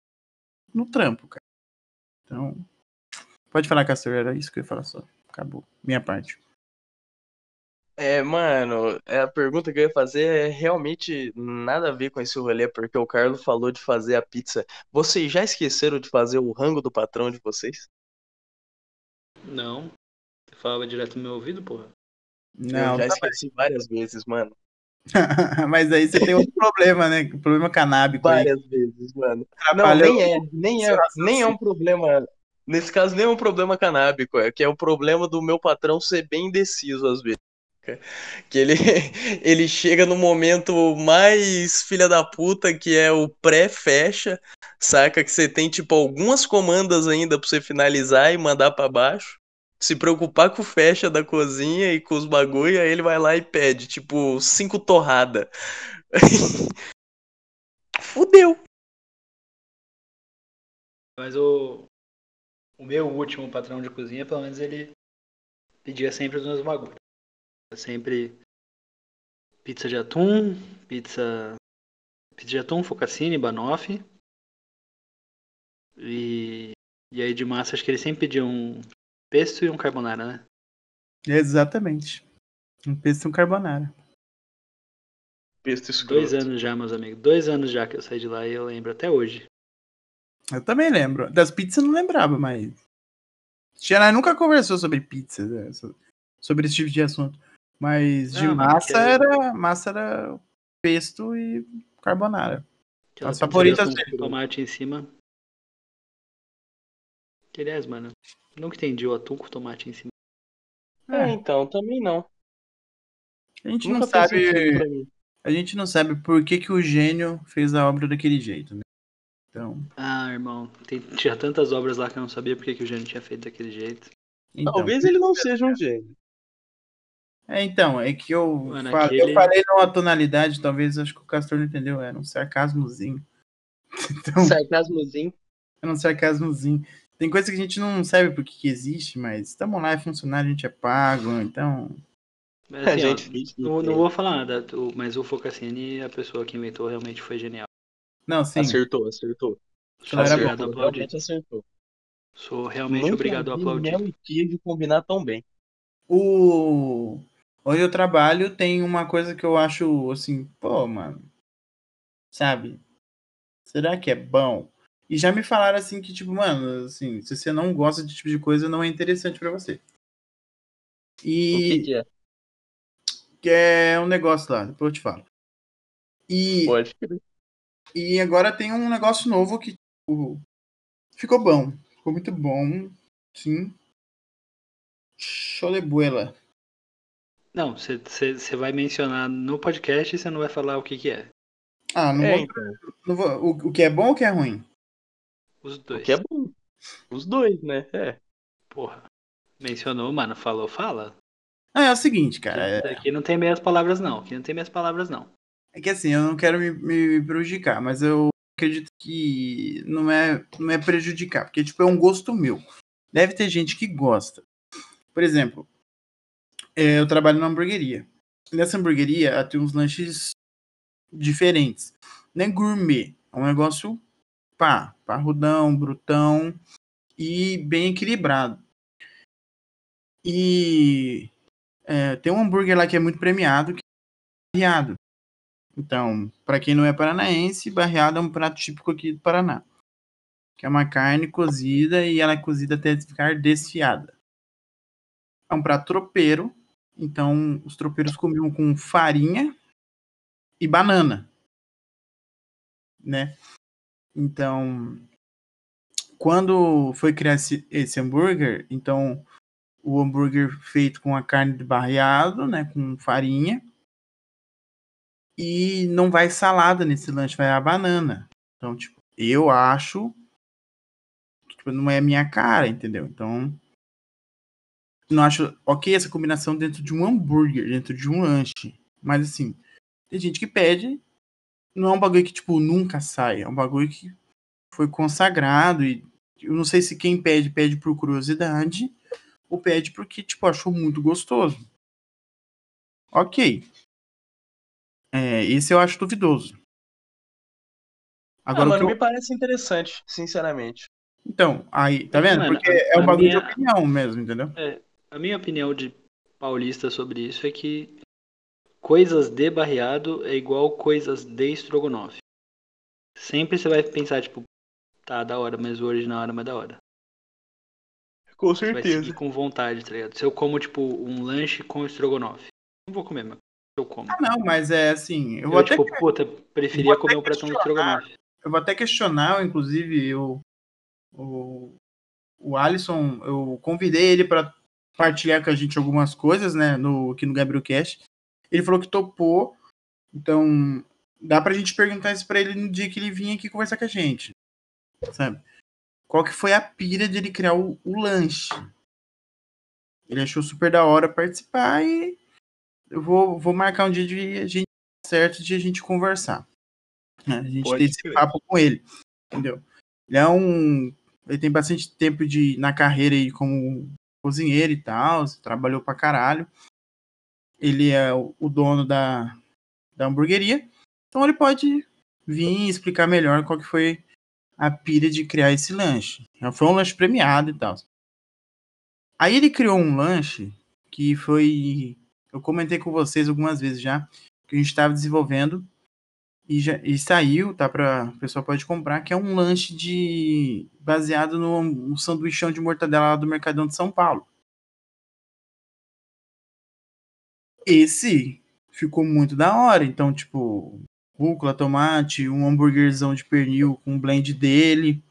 no trampo, cara. Então, pode falar, Castor, era isso que eu ia falar só. Acabou. Minha parte. É, mano, a pergunta que eu ia fazer é realmente nada a ver com esse rolê, porque o Carlos falou de fazer a pizza. Vocês já esqueceram de fazer o rango do patrão de vocês? Não. Você falava direto no meu ouvido, porra. Não, eu já tá- esqueci várias vezes, mano. mas aí você tem outro problema, né? O problema canábico aí. Várias vezes, mano. Não, Atrapalhou nem é, nem é, nem é um problema. Nesse caso, nem é um problema canábico, é que é o problema do meu patrão ser bem indeciso às vezes. Que ele, ele chega no momento mais filha da puta, que é o pré-fecha, saca? Que você tem, tipo, algumas comandas ainda pra você finalizar e mandar pra baixo. Se preocupar com o fecha da cozinha e com os bagulho, aí ele vai lá e pede, tipo, cinco torrada. Fudeu. Mas o, o meu último patrão de cozinha, pelo menos ele pedia sempre os meus bagulhos. Sempre pizza de atum, pizza, pizza de atum, focassine, banoffee. E, e aí de massa acho que ele sempre pedia um pesto e um carbonara, né? Exatamente. Um pesto e um carbonara. Pesto escroto. Dois anos já, meus amigos. Dois anos já que eu saí de lá e eu lembro até hoje. Eu também lembro. Das pizzas eu não lembrava, mas. Tiana nunca conversou sobre pizzas, né? so- sobre esse tipo de assunto. Mas de Ah, mas massa porque- era. Massa era pesto e carbonara. As favoritas dele. com tomate em cima. Que, aliás, mano, nunca entendi o atum com tomate em cima. É, É, então, também não. a gente Nunca não sabe. A gente não sabe por que, que o gênio fez a obra daquele jeito, né? Então. Ah, irmão, tem- tinha tantas obras lá que eu não sabia porque que o Jânio tinha feito daquele jeito. então. Talvez ele não seja um gênio. É, então, é que eu, Mano, aquele- eu falei numa tonalidade, talvez acho que o Castor não entendeu, era um sarcasmozinho. Então, Sarcasmozinho. era um sarcasmozinho. Tem coisa que a gente não sabe por que, existe, mas estamos lá, é funcionário, a gente é pago, então. Mas, A assim, ó, gente que não, não vou falar nada, mas o Focassini, a pessoa que inventou, realmente foi genial. Não, sim. Acertou, acertou. Sou Era obrigado bom, a aplaudir. Realmente acertou. Sou realmente Nunca obrigado a aplaudir. mel e queijo combinar tão bem. O. Onde eu trabalho tem uma coisa que eu acho assim, pô, mano. Sabe? Será que é bom? E já me falaram assim que, tipo, mano, assim, se você não gosta de tipo de coisa, não é interessante pra você. O que, E que é? que é um negócio lá, depois eu te falo. E, Pode crer. e agora tem um negócio novo que tipo, ficou bom. Ficou muito bom. Sim. Show de bola. Não, você vai mencionar no podcast e você não vai falar o que que é. Ah, não É, vou, então. não vou- o, o que é bom ou o que é ruim? Os O dois. que é bom. Os dois, né? É. Porra. Mencionou, mano, falou, fala. Ah, é o seguinte, cara. é- Aqui não tem meias palavras, não. Aqui não tem meias palavras, não. É que assim, eu não quero me, me prejudicar, mas eu acredito que não é, não é prejudicar, porque tipo, é um gosto meu. Deve ter gente que gosta. Por exemplo, é, eu trabalho numa hamburgueria. Nessa hamburgueria ela tem uns lanches diferentes. Não é gourmet, é um negócio pá, parrudão, brutão e bem equilibrado. E é, tem um hambúrguer lá que é muito premiado, que é barreado. Então, para quem não é paranaense, barreado é um prato típico aqui do Paraná. Que é uma carne cozida e ela é cozida até ficar desfiada. É um prato tropeiro. Então, os tropeiros comiam com farinha e banana. Né? Então, quando foi criar esse, esse hambúrguer, então o hambúrguer feito com a carne de barreado, né, com farinha, e não vai salada nesse lanche, vai a banana. Então, tipo, eu acho que tipo, não é minha cara, entendeu? Então, não acho ok essa combinação dentro de um hambúrguer, dentro de um lanche. Mas assim, tem gente que pede, não é um bagulho que, tipo, nunca sai, é um bagulho que foi consagrado e eu não sei se quem pede, pede por curiosidade ou pede porque, tipo, achou muito gostoso. Ok. É, esse eu acho duvidoso. Ah, Agora, o mano, que me parece interessante, sinceramente. Então, aí, tá vendo? Mano, Porque é um bagulho minha- de opinião mesmo, entendeu? A minha opinião de paulista sobre isso é que coisas de barreado é igual coisas de estrogonofe. Sempre você vai pensar, tipo, tá, da hora, mas o original era mais da hora. Com seguir com vontade, tá ligado? Se eu como, tipo, um lanche com estrogonofe, não vou comer, mas eu como. Ah, não, mas é assim, eu Eu, vou, até, tipo, puta, preferia comer um pratão de estrogonofe. eu vou até questionar, inclusive, o, o, o Alisson, eu convidei ele para partilhar com a gente algumas coisas, né, no, aqui no Gabriel Cash. Ele falou que topou, então dá pra gente perguntar isso pra ele no dia que ele vinha aqui conversar com a gente, sabe? Qual que foi a pira de ele criar o, o lanche? Ele achou super da hora participar e eu vou, vou marcar um dia de a gente certo de a gente conversar. né? A gente Pode ter esse papo com ele, entendeu? Ele é um, ele tem bastante tempo de na carreira aí como cozinheiro e tal, trabalhou pra caralho. Ele é o dono da, da hamburgueria, então ele pode vir explicar melhor qual que foi a pira de criar esse lanche. Foi um lanche premiado e tal. Aí ele criou um lanche que foi. Eu comentei com vocês algumas vezes já, que a gente estava desenvolvendo e, já, e saiu, tá? Pra, o pessoal pode comprar, que é um lanche de. baseado no, no sanduichão de mortadela lá do Mercadão de São Paulo. Esse ficou muito da hora. Então, tipo, rúcula, tomate, um hambúrguerzão de pernil com um blend dele.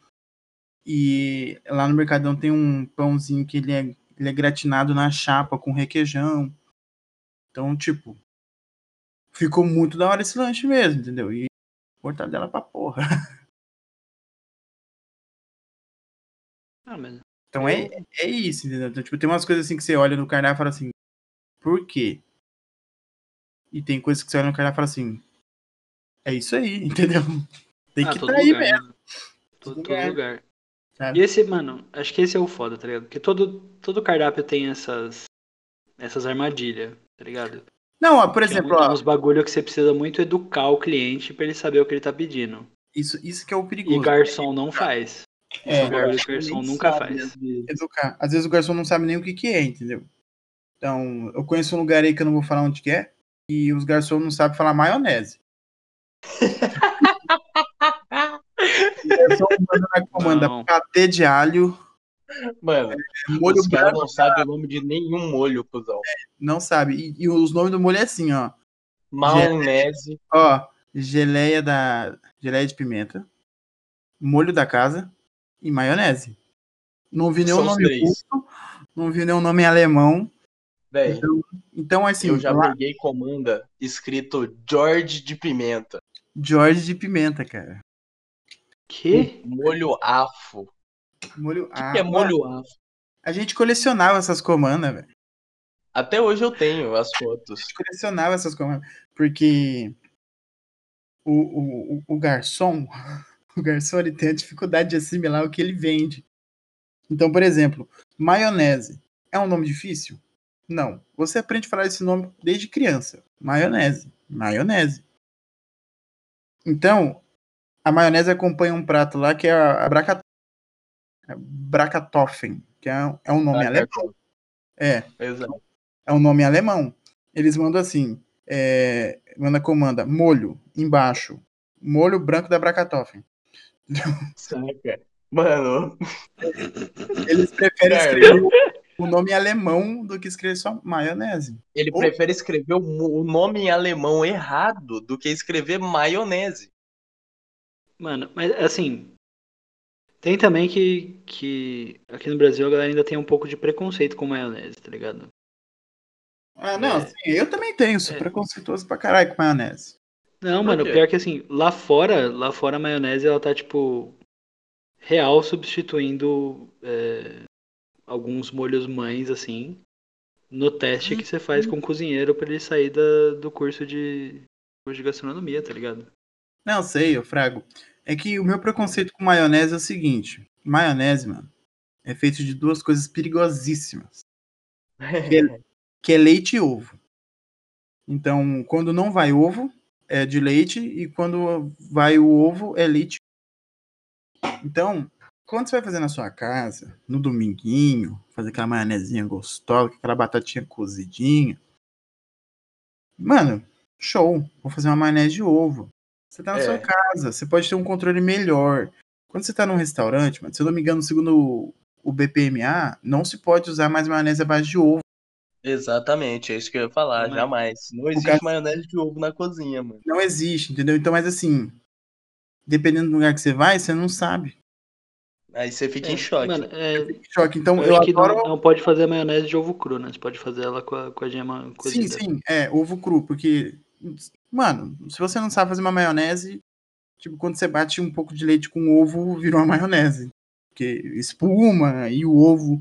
E lá no Mercadão tem um pãozinho que ele é, ele é gratinado na chapa com requeijão. Então, tipo, ficou muito da hora esse lanche mesmo, entendeu? E mortadela pra porra. Ah, mas Então é, é isso, entendeu? Então, tipo, tem umas coisas assim que você olha no cardápio e fala assim, por quê? E tem coisas que você olha no cardápio e fala assim, é isso aí, entendeu? Tem ah, que todo tá lugar, mesmo. né? Todo, Todo lugar. lugar. Sabe? E esse, mano, acho que esse é o foda, tá ligado? Porque todo, todo cardápio tem essas, essas armadilhas, tá ligado? Não, por Tem exemplo, ó, uns bagulho que você precisa muito educar o cliente pra ele saber o que ele tá pedindo. isso, isso que é o E perigoso. garçom não faz. É, que garçom nunca faz. às vezes. educar. Às vezes o garçom não sabe nem o que que é, entendeu? Então, eu conheço um lugar aí que eu não vou falar onde que é, e os garçons não sabem falar maionese. o garçom manda na comanda Não. patê de alho, Mano, molho os caras não sabem o nome de nenhum molho, cuzão. não sabe. E, e os nomes do molho é assim, ó. Maionese. Ó, geleia da geleia de pimenta, molho da casa e maionese. Não vi nenhum São nome russo, não vi nenhum nome alemão. Véi, Então, então assim, eu já lá- peguei comanda escrito George de Pimenta. George de pimenta, cara. Que? Molho afo. Molho que, que é molho? A gente colecionava essas comandas, velho. Até hoje eu tenho as fotos. A gente colecionava essas comandas. Porque o, o, o- o garçom, o garçom ele tem a dificuldade de assimilar o que ele vende. Então, por exemplo, maionese é um nome difícil? Não. Você aprende a falar esse nome desde criança. Maionese. Maionese. Então, a maionese acompanha um prato lá que é a, a braca, a Bracatoffen, que é, é um nome Ah, alemão. cartão. É, Exato. é um nome alemão. Eles mandam assim, é, manda comanda, molho, embaixo, molho branco da Bracatoffen. Saca? Mano, Eles preferem escrever o- nome em alemão do que escrever só maionese. ele Ou- prefere escrever o nome em alemão errado do que escrever maionese. Mano, mas assim. Tem também que, que aqui no Brasil a galera ainda tem um pouco de preconceito com maionese, tá ligado? Ah, não, É. assim, eu também tenho, sou É. preconceituoso pra caralho com maionese. Não, Por mano, quê? pior que assim, lá fora, lá fora a maionese ela tá tipo real substituindo é, alguns molhos mães assim no teste que você faz com o cozinheiro pra ele sair da, do curso de curso de gastronomia, tá ligado? Não, sei, eu frago. É que o meu preconceito com maionese é o seguinte: maionese, mano, é feito de duas coisas perigosíssimas, que é leite e ovo. Então, quando não vai ovo, é de leite, e quando vai o ovo, é leite. Então, quando você vai fazer na sua casa, no dominguinho, fazer aquela maionezinha gostosa, aquela batatinha cozidinha. Mano, show. Vou fazer uma maionese de ovo. Você tá na É. sua casa, você pode ter um controle melhor. Quando você tá num restaurante, mano, se eu não me engano, segundo o- BPMA, não se pode usar mais maionese à base de ovo. Exatamente, é isso que eu ia falar, Mas- jamais. Não existe cara- maionese de ovo na cozinha, mano. Não existe, entendeu? Então, mas assim, dependendo do lugar que você vai, você não sabe. Aí você fica em É, choque. Mano, é, Choque. Então, eu eu, acho que adoro. não, não pode fazer maionese de ovo cru, né? Você pode fazer ela com a, com a gema Sim, cozida. sim, é, ovo cru, porque, mano, se você não sabe fazer uma maionese, tipo, quando você bate um pouco de leite com ovo, virou uma maionese. Porque espuma e o ovo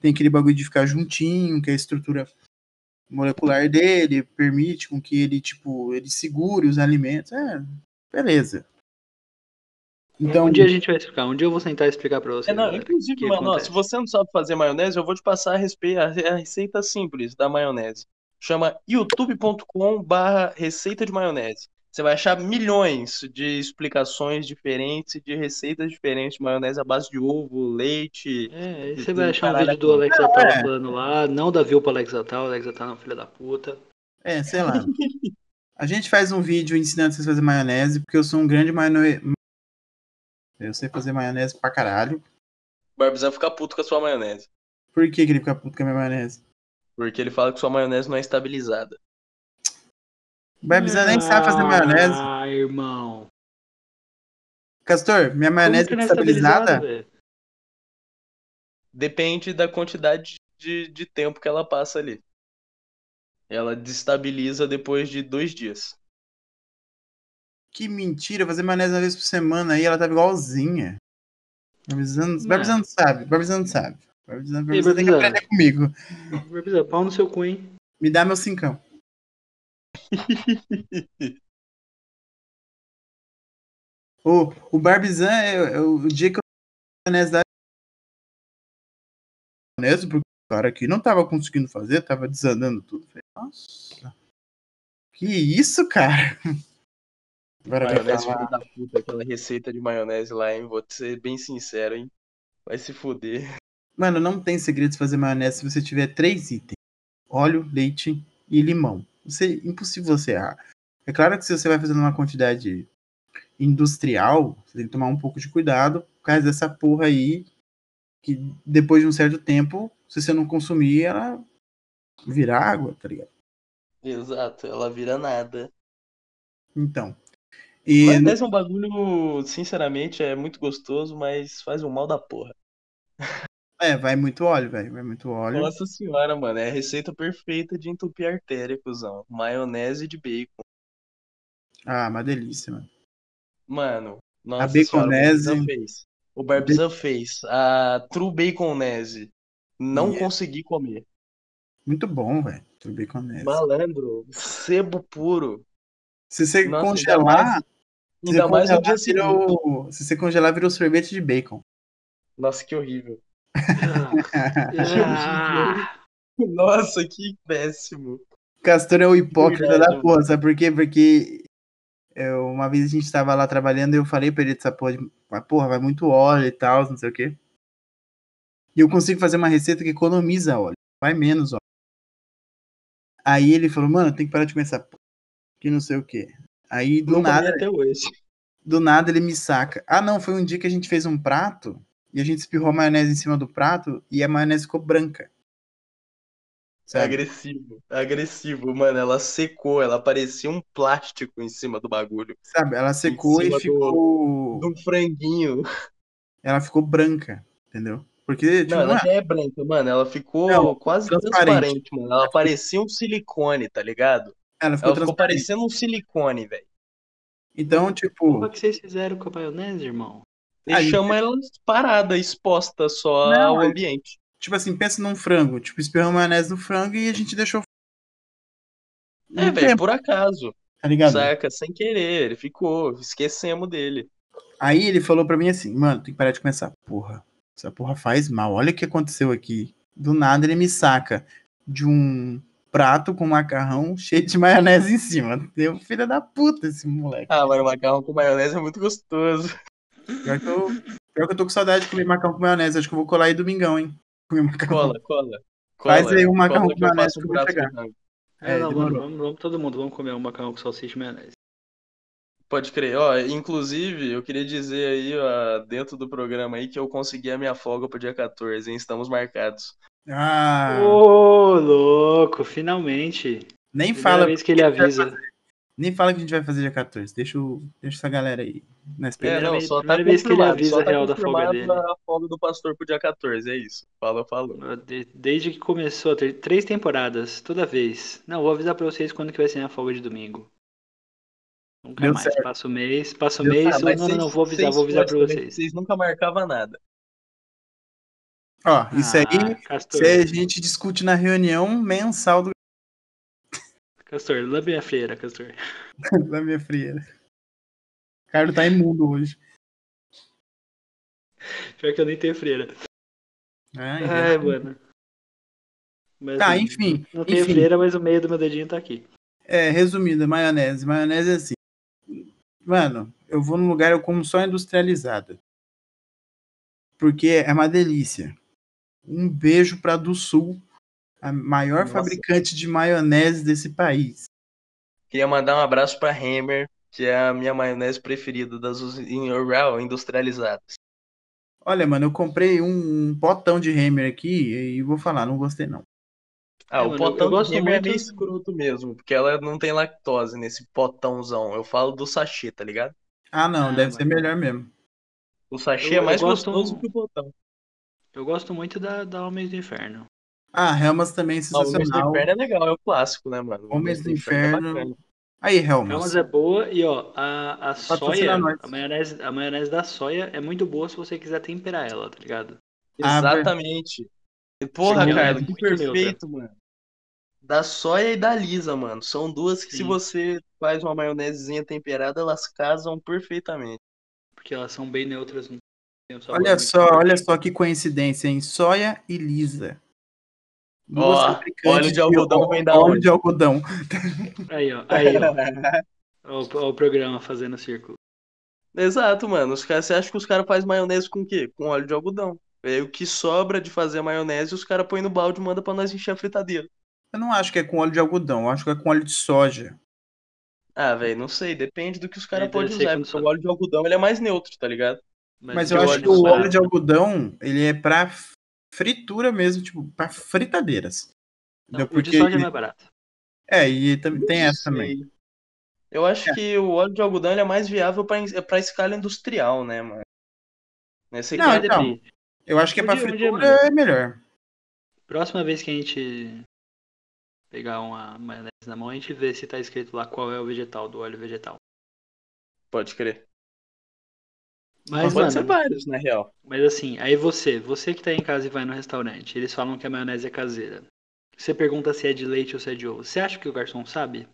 tem aquele bagulho de ficar juntinho, que a estrutura molecular dele permite com que ele, tipo, ele segure os alimentos. É, beleza. Então, Um dia a gente vai explicar. Um dia eu vou sentar e explicar pra vocês. É, não, o inclusive, mano, ó, se você não sabe fazer maionese, eu vou te passar a, respe... a receita simples da maionese. Chama youtube.com barra receita de maionese. Você vai achar milhões de explicações diferentes de receitas diferentes de maionese à base de ovo, leite. É, aí você vai achar um vídeo do. Alex Atal é. falando lá. Não dá view pro Alex Atal. Alex Atal é um filho da puta. é, sei lá. A gente faz um vídeo ensinando vocês a fazer maionese, porque eu sou um grande maionese. Eu sei fazer maionese pra caralho. O Barbizan fica puto com a sua maionese. Por que, que ele fica puto com a minha maionese? Porque ele fala que sua maionese não é estabilizada. O Barbizan nem sabe fazer maionese. Ah, irmão. Castor, minha maionese é é estabilizada? velho? Depende da quantidade de, de tempo que ela passa ali. Ela destabiliza depois de dois dias. Que mentira, fazer maionese uma vez por semana aí, ela tava igualzinha. Barbizan, Não. Barbizan não sabe, Barbizan. Barbizan, E Barbizan tem que Barbizan? aprender comigo. Vai precisar pau no seu cu, hein? Me dá meu cincão. o, o Barbizan é, é o dia que eu maionese da maionese, porque o cara aqui não tava conseguindo fazer, tava desandando tudo. Falei, nossa. Que isso, cara? Agora vai Maionese filho da puta, aquela receita de maionese lá, hein? Vou ser bem sincero, hein? Vai se fuder. Mano, não tem segredo de fazer maionese se você tiver três itens: óleo, leite e limão. Você, impossível você errar. É claro que se você vai fazendo uma quantidade industrial, você tem que tomar um pouco de cuidado por causa dessa porra aí, que depois de um certo tempo, se você não consumir, ela vira água, tá ligado? Exato, ela vira nada. Então. E Maionese é um bagulho, sinceramente, é muito gostoso, mas faz um mal da porra. É, vai muito óleo, velho. Vai muito óleo. Nossa senhora, mano, é a receita perfeita de entupir artéria, cuzão. Maionese de bacon. Ah, uma delícia, mano. Mano, nossa baconese- senhora, o Barbizan fez. O Barbizan fez a True Baconese. Não Yeah. consegui comer. Muito bom, velho. Com nessa. Malandro, sebo puro. Se você Nossa, ainda congelar, mais- se Ainda mais no dia virou- se você congelar, virou sorvete de bacon. Nossa, que horrível. Ah, Nossa, que péssimo. Castor é o hipócrita Verdade, da porra, sabe por quê? Porque eu- uma vez a gente tava lá trabalhando e eu falei pra ele dessa porra, de, "Ah, porra, vai muito óleo e tal, não sei o quê. E eu consigo fazer uma receita que economiza óleo, vai menos óleo. Aí ele falou, mano, tem que parar de comer essa porra, que não sei o quê. Aí do Não nada, até hoje. do nada ele me saca. Ah, não, foi um dia que a gente fez um prato e a gente espirrou a maionese em cima do prato e a maionese ficou branca. É Sabe? agressivo. É agressivo, mano. Ela secou, ela parecia um plástico em cima do bagulho. Sabe? Ela secou e cima do- ficou. Do franguinho. Ela ficou branca, entendeu? Porque, tipo, Não, não ela é- já é branca, mano. Ela ficou Não, quase transparente. transparente, mano. Ela parecia um silicone, tá ligado? ela ficou Ela ficou parecendo um silicone, velho. Então, tipo, como é que vocês fizeram com a maionese, irmão? E Ah, e- chama ela parada, exposta só Não, ao é- ambiente. tipo assim, pensa num frango. Tipo, espirrou maionese no frango e a gente deixou. É, velho, por acaso. Tá ligado? Saca? Sem querer. Ele ficou. Esquecemos dele. Aí ele falou pra mim assim, mano, tem que parar de comer essa porra. Essa porra faz mal. Olha o que aconteceu aqui. Do nada ele me saca de um prato com macarrão cheio de maionese em cima. Deu filha da puta esse moleque. Ah, mano, macarrão com maionese é muito gostoso. Pior que eu Pior que eu tô com saudade de comer macarrão com maionese. Acho que eu vou colar aí domingão, hein? Comer macarrão. Cola, cola. Faz cola, aí um macarrão com maionese que eu vou chegar. É, É, não, mano, vamos, vamos todo mundo, vamos comer um macarrão com salsicha e maionese. Pode crer. Ó, inclusive, eu queria dizer aí, ó, dentro do programa aí, que eu consegui a minha folga pro dia 14, hein? Estamos marcados. Ah, Ô, louco, finalmente. nem Primeira fala, vez que ele avisa. Nem fala que a gente vai fazer dia 14. Deixa, o- deixa essa galera aí na É, esperança. não, vez- só tá vez que ele avisa só a tá real da folga dele. a folga do pastor pro dia 14, é isso. Falou, falou. De- Desde que começou, tem três temporadas, toda vez. Não, vou avisar pra vocês quando que vai ser a folga de domingo. Nunca Deu mais. certo. Passa o mês, passa o Deu mês. mas não, não, não, vou avisar, vou avisar pra vocês. Vocês nunca marcavam nada. Ó, isso aí, Ah, Castor, isso aí a gente discute na reunião mensal do Castor, lambe minha freira, Castor. da minha frieira. O Carlos tá imundo hoje. Pior que eu nem tenho freira. Ai, Ai, mano. Mas, Tá, enfim. Não tenho enfim. freira, mas o meio do meu dedinho tá aqui. É, resumida, maionese. Maionese é assim. Mano, eu vou num lugar, eu como só industrializada. Porque é uma delícia. Um beijo pra do Sul, a maior Nossa. fabricante de maionese desse país. Queria mandar um abraço pra Hammer, que é a minha maionese preferida das real industrializadas. Olha, mano, eu comprei um, um potão de Hammer aqui e vou falar, não gostei não. Ah, É, o mano, potão eu gosto de Hammer é muito- meio escroto mesmo, porque ela não tem lactose nesse potãozão. Eu falo do sachê, tá ligado? Ah, não, Ah, deve mano. ser melhor mesmo. O sachê Eu- é mais gosto- gostoso que o potão. Eu gosto muito da, da Homens do Inferno. Ah, Helmas também é o Homens do sensacional. Inferno é legal, é o clássico, né, mano? Homens do é Inferno. bacana. Aí, Helmas Helmas. é boa e ó, a, a soia, a maionese, a maionese da soia é muito boa se você quiser temperar ela, tá ligado? Ah, Exatamente. E, Porra, Sim, ela é Carlos, que perfeito, mano. Da soia e da lisa, mano. São duas que se Sim. você faz uma maionesezinha temperada, elas casam perfeitamente. Porque elas são bem neutras. Olha só, olha só que coincidência, hein? Soia e lisa. Ó, fabricantes óleo de algodão ó, vem da óleo onde? de algodão. Aí, ó, aí, ó. Ó, o- ó o programa fazendo círculo. Exato, mano. Os caras, você acha que os caras fazem maionese com o quê? Com óleo de algodão. É o que sobra de fazer a maionese, os caras põem no balde e mandam pra nós encher a fritadeira. Eu não acho que é com óleo de algodão, eu acho que é com óleo de soja. Ah, velho, não sei. Depende do que os caras podem usar. Porque o óleo de algodão ele é mais neutro, tá ligado? Mas o eu acho que o de óleo de algodão, ele é pra fritura mesmo, tipo, pra fritadeiras. Não, Entendeu? o de soja é mais barato. É, e também tem Não essa também. Eu acho É. que o óleo de algodão ele é mais viável pra, pra escala industrial, né, mano? Nesse Não, Mas então. Eu acho que é Um pra dia- dia, fritura é melhor. Próxima vez que a gente pegar uma maionese na mão, a gente vê se tá escrito lá qual é o vegetal do óleo vegetal. Pode crer. Mas, Pode ser mano, vários, na real. mas assim, aí você, você que tá em casa e vai no restaurante, eles falam que a maionese é caseira. Você pergunta se é de leite ou se é de ovo. Você acha que o garçom sabe?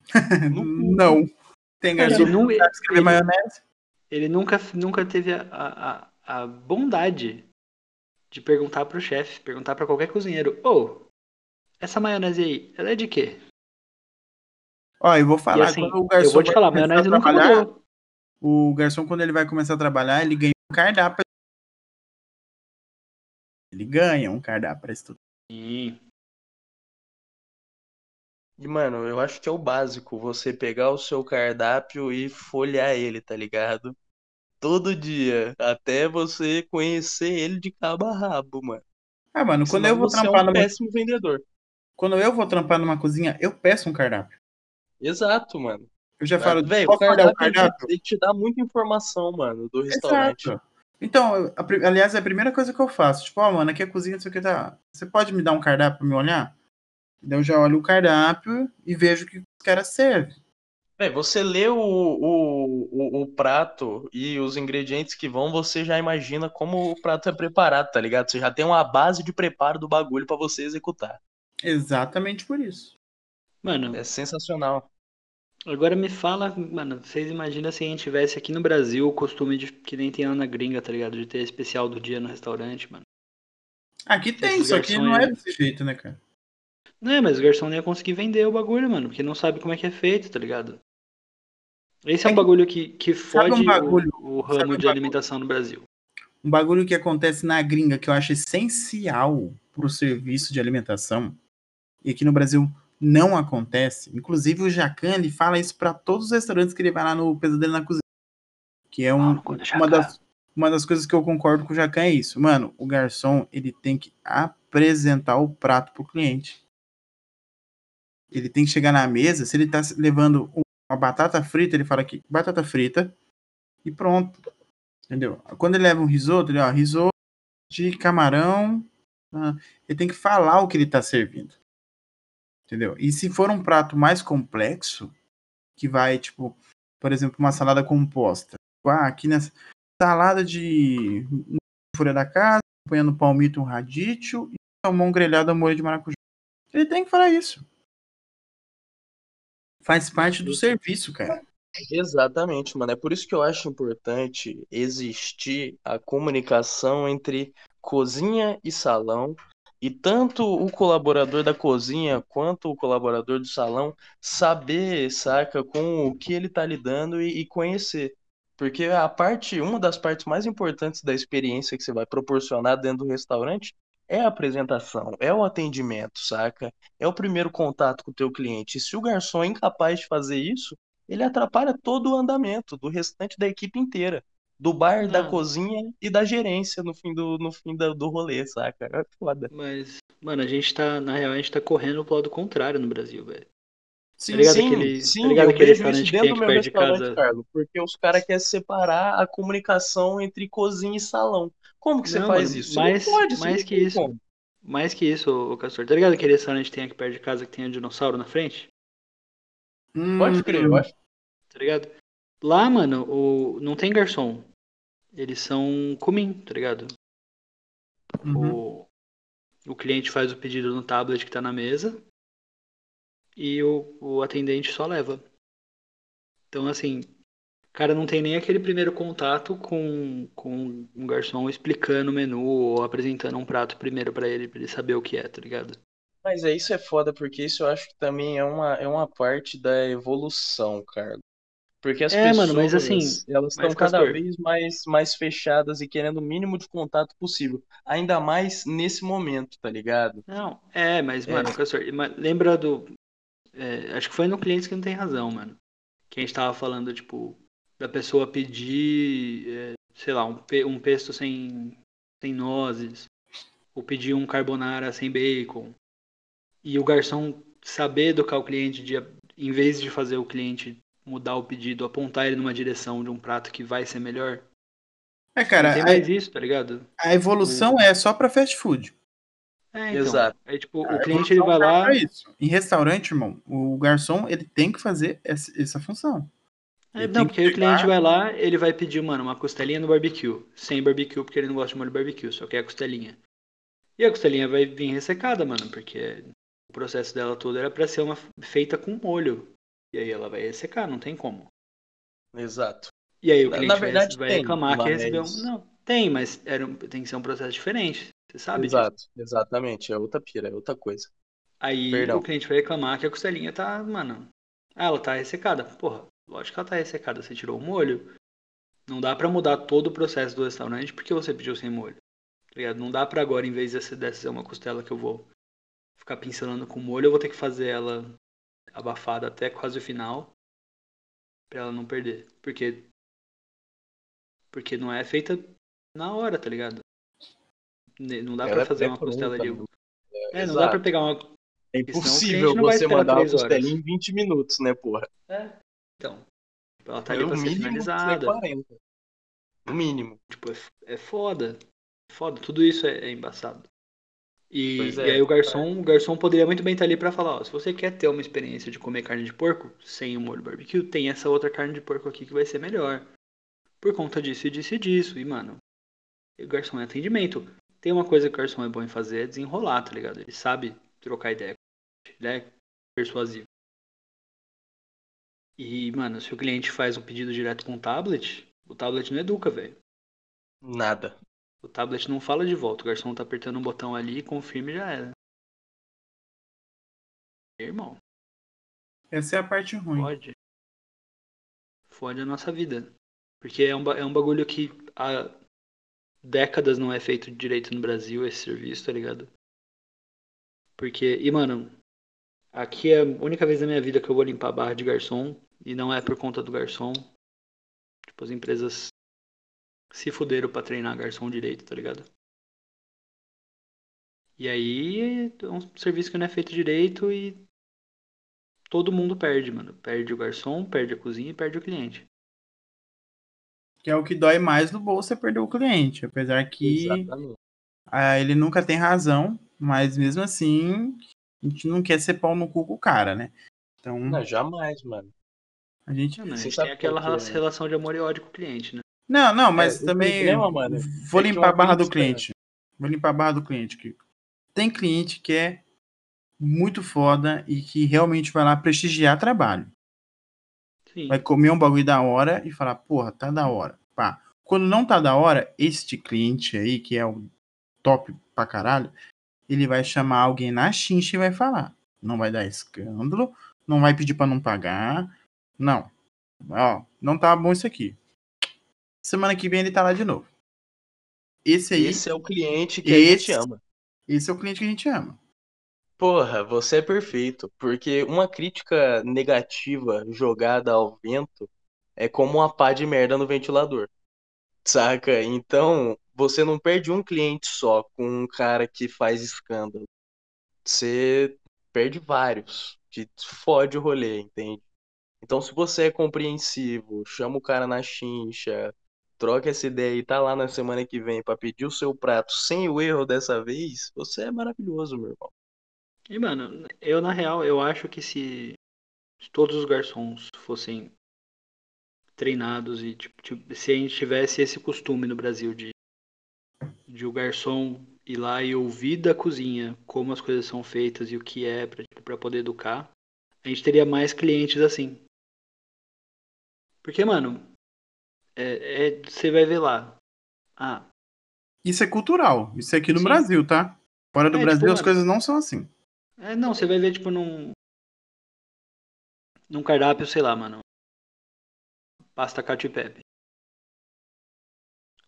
Não. Tem garçom Ele, nu- que sabe escrever ele- maionese? ele nunca, nunca teve a, a, a- bondade de perguntar pro chefe, perguntar pra qualquer cozinheiro: Ô, essa maionese aí, ela é de quê? Ó, eu vou falar, e assim, quando o garçom eu vou te falar, maionese nunca mudou. O garçom, quando ele vai começar a trabalhar, ele ganha um cardápio. Ele ganha um cardápio pra estudar. Sim. E, mano, eu acho que é o básico você pegar o seu cardápio e folhear ele, tá ligado? Todo dia, até você conhecer ele de cabo a rabo, mano. Ah, mano, quando Senão eu vou é trampar um numa, péssimo vendedor. quando eu vou trampar numa cozinha, eu peço um cardápio. Exato, mano. Eu já falo, Velho, o cardápio, ele te- cardápio? ele te dá muita informação, mano, do restaurante. Exato. Então, a aliás, é a primeira coisa que eu faço. Tipo, ó, mano, aqui é a cozinha, não sei o que tá. Você pode me dar um cardápio pra me olhar? Daí eu já olho o cardápio e vejo o que os caras servem. Véi, você lê o, o, o, o prato e os ingredientes que vão, você já imagina como o prato é preparado, tá ligado? Você já tem uma base de preparo do bagulho pra você executar. Exatamente por isso. Mano, É sensacional. Agora me fala, mano, vocês imaginam se a gente tivesse aqui no Brasil o costume de que nem tem lá na gringa, tá ligado? De ter especial do dia no restaurante, mano. Aqui tem, Esses só que não é- desse jeito, né, cara? Não é, mas o garçom não ia conseguir vender o bagulho, mano, porque não sabe como é que é feito, tá ligado? Esse é, É um bagulho que, que sabe um fode o- bagulho- o, sabe um ramo de bagulho- alimentação no Brasil. Um bagulho que acontece na gringa que eu acho essencial para o serviço de alimentação e aqui no Brasil não acontece. Inclusive o Jacan ele fala isso para todos os restaurantes que ele vai lá no Pesadelo na Cozinha, que é um, uma das uma das coisas que eu concordo com o Jacan é isso. Mano, o garçom, ele tem que apresentar o prato pro cliente. Ele tem que chegar na mesa, se ele tá levando uma batata frita, ele fala aqui, batata frita, e pronto. Entendeu? Quando ele leva um risoto, ele, ó, risoto de camarão, ah, ele tem que falar o que ele tá servindo. Entendeu? E se for um prato mais complexo, que vai, tipo, por exemplo, uma salada composta. Ah, aqui nessa salada de folha da casa, acompanhando palmito, um radicchio e salmão grelhado a molho de maracujá. Ele tem que falar isso. Faz parte do serviço, cara. Exatamente, mano. É por isso que eu acho importante existir a comunicação entre cozinha e salão. E tanto o colaborador da cozinha quanto o colaborador do salão saber, saca, com o que ele tá lidando e, e conhecer. Porque a parte, uma das partes mais importantes da experiência que você vai proporcionar dentro do restaurante é a apresentação, é o atendimento, saca? É o primeiro contato com o teu cliente. E se o garçom é incapaz de fazer isso, ele atrapalha todo o andamento do restante da equipe inteira. Do bar, da cozinha e da gerência no fim do, no fim do, do rolê, saca? É foda. Mas, mano, a gente tá, na real, a gente tá correndo pro lado contrário no Brasil, velho. Sim, tá sim, aquele, sim, tá ligado eu vejo isso dentro do meu restaurante, de Carlos, porque os caras querem separar a comunicação entre cozinha e salão. Como que você não, faz mano, isso? Mais, pode, mais que isso. Como. Mais que isso, o Castor. Tá ligado aquele restaurante que tem aqui perto de casa que tem um dinossauro na frente? Hum, pode crer, eu acho. Tá ligado? Lá, mano, o... não tem garçom. Eles são comim, tá ligado? Uhum. O... o cliente faz o pedido no tablet que tá na mesa e o, o atendente só leva. Então, assim, o cara não tem nem aquele primeiro contato com, com um garçom explicando o menu ou apresentando um prato primeiro para ele, pra ele saber o que é, tá ligado? Mas é isso é foda, porque isso eu acho que também é uma, é uma parte da evolução, cara. Porque as é, pessoas, mano, mas assim, elas estão cada vez mais, mais fechadas e querendo o mínimo de contato possível. Ainda mais nesse momento, tá ligado? Não, é, mas, é. mano, Castor, lembra do, é, acho que foi no cliente que não tem razão, mano. Que a gente tava falando, tipo, da pessoa pedir, é, sei lá, um, um pesto sem, sem nozes, ou pedir um carbonara sem bacon. E o garçom saber educar o cliente de, em vez de fazer o cliente mudar o pedido, apontar ele numa direção de um prato que vai ser melhor. É, cara. Não tem mais a, isso, tá ligado? A evolução o... é só pra fast food. É, então, Exato. Aí, tipo, o cliente ele vai lá. Isso. Em restaurante, irmão, o garçom ele tem que fazer essa, essa função. É, não, porque aí o cliente vai lá, ele vai pedir, mano, uma costelinha no barbecue. Sem barbecue, porque ele não gosta de molho barbecue, só quer a costelinha. E a costelinha vai vir ressecada, mano, porque o processo dela todo era pra ser uma feita com molho. E aí ela vai ressecar, não tem como. Exato. E aí o cliente Na verdade, vai, vai reclamar que recebeu. Não, tem, mas era, tem que ser um processo diferente. Você sabe Exato, disso? exatamente. É outra pira, é outra coisa. Aí Perdão. o cliente vai reclamar que a costelinha tá, mano. Ah, ela tá ressecada. Porra, lógico que ela tá ressecada. Você tirou o molho. Não dá para mudar todo o processo do restaurante porque você pediu sem molho. Tá ligado? Não dá para agora, em vez dessa, dessa ser uma costela que eu vou ficar pincelando com molho, eu vou ter que fazer ela abafada até quase o final. Pra ela não perder. Porque. Porque não é feita na hora, tá ligado? Não dá para fazer uma costela de. É, é não dá para pegar uma. É impossível você mandar uma costela em 20 minutos, né, porra? É. Então. Ela tá ali pra ser finalizada. 40. No mínimo. Tipo, é, é foda. É foda. Tudo isso é, é embaçado. E, é, e, aí o garçom, o garçom poderia muito bem estar ali para falar, ó, se você quer ter uma experiência de comer carne de porco sem o molho barbecue, tem essa outra carne de porco aqui que vai ser melhor. Por conta disso e disso e disso. E, mano, o garçom é atendimento. Tem uma coisa que o Carson é bom em fazer é desenrolar, tá ligado? Ele sabe trocar ideia. Ele é persuasivo. E, mano, se o cliente faz um pedido direto com o tablet, o tablet não educa, velho. Nada. O tablet não fala de volta. O garçom tá apertando um botão ali, confirma e já era. Irmão. Essa é a parte ruim. Fode. Fode a nossa vida. Porque é um, é um bagulho que a, décadas não é feito direito no Brasil esse serviço, tá ligado? Porque, e mano, aqui é a única vez na minha vida que eu vou limpar a barra de garçom e não é por conta do garçom. Tipo, as empresas se fuderam pra treinar garçom direito, tá ligado? E aí é um serviço que não é feito direito e todo mundo perde, mano. Perde o garçom, perde a cozinha e perde o cliente. Que é o que dói mais no bolso é perder o cliente. Apesar que ah, ele nunca tem razão, mas mesmo assim, a gente não quer ser pau no cu com o cara, né? Então. Não, jamais, mano. A gente, não, a gente tem aquela que, relação de amor e ódio com o cliente, né? Não, não, mas é, também. Problema, mano, vou é limpar a barra do cliente. Vou limpar a barra do cliente, Kiko. Tem cliente que é muito foda e que realmente vai lá prestigiar trabalho. Sim. Vai comer um bagulho da hora e falar, porra, tá da hora. Pá. Quando não tá da hora, este cliente aí, que é o top pra caralho, ele vai chamar alguém na chincha e vai falar. Não vai dar escândalo, não vai pedir para não pagar. Não. Ó, não tá bom isso aqui. Semana que vem ele tá lá de novo. Esse aí. Esse é o cliente que esse, a gente ama. Esse é o cliente que a gente ama. Porra, você é perfeito. Porque uma crítica negativa jogada ao vento é como uma pá de merda no ventilador. Saca? Então, você não perde um cliente só com um cara que faz escândalo. Você perde vários. Que fode o rolê, entende? Então, se você é compreensivo, chama o cara na chincha, troca essa ideia e tá lá na semana que vem para pedir o seu prato sem o erro dessa vez, você é maravilhoso, meu irmão. E, mano, eu na real, eu acho que se todos os garçons fossem treinados e tipo, tipo, se a gente tivesse esse costume no Brasil de, de o garçom ir lá e ouvir da cozinha como as coisas são feitas e o que é para tipo, poder educar, a gente teria mais clientes assim. Porque, mano, é, é, você vai ver lá. Ah. Isso é cultural. Isso é aqui no Sim. Brasil, tá? Fora do é, Brasil tipo, as coisas não são assim. É, não, você vai ver, tipo, num. Num cardápio, sei lá, mano. Pasta cacio e pepe.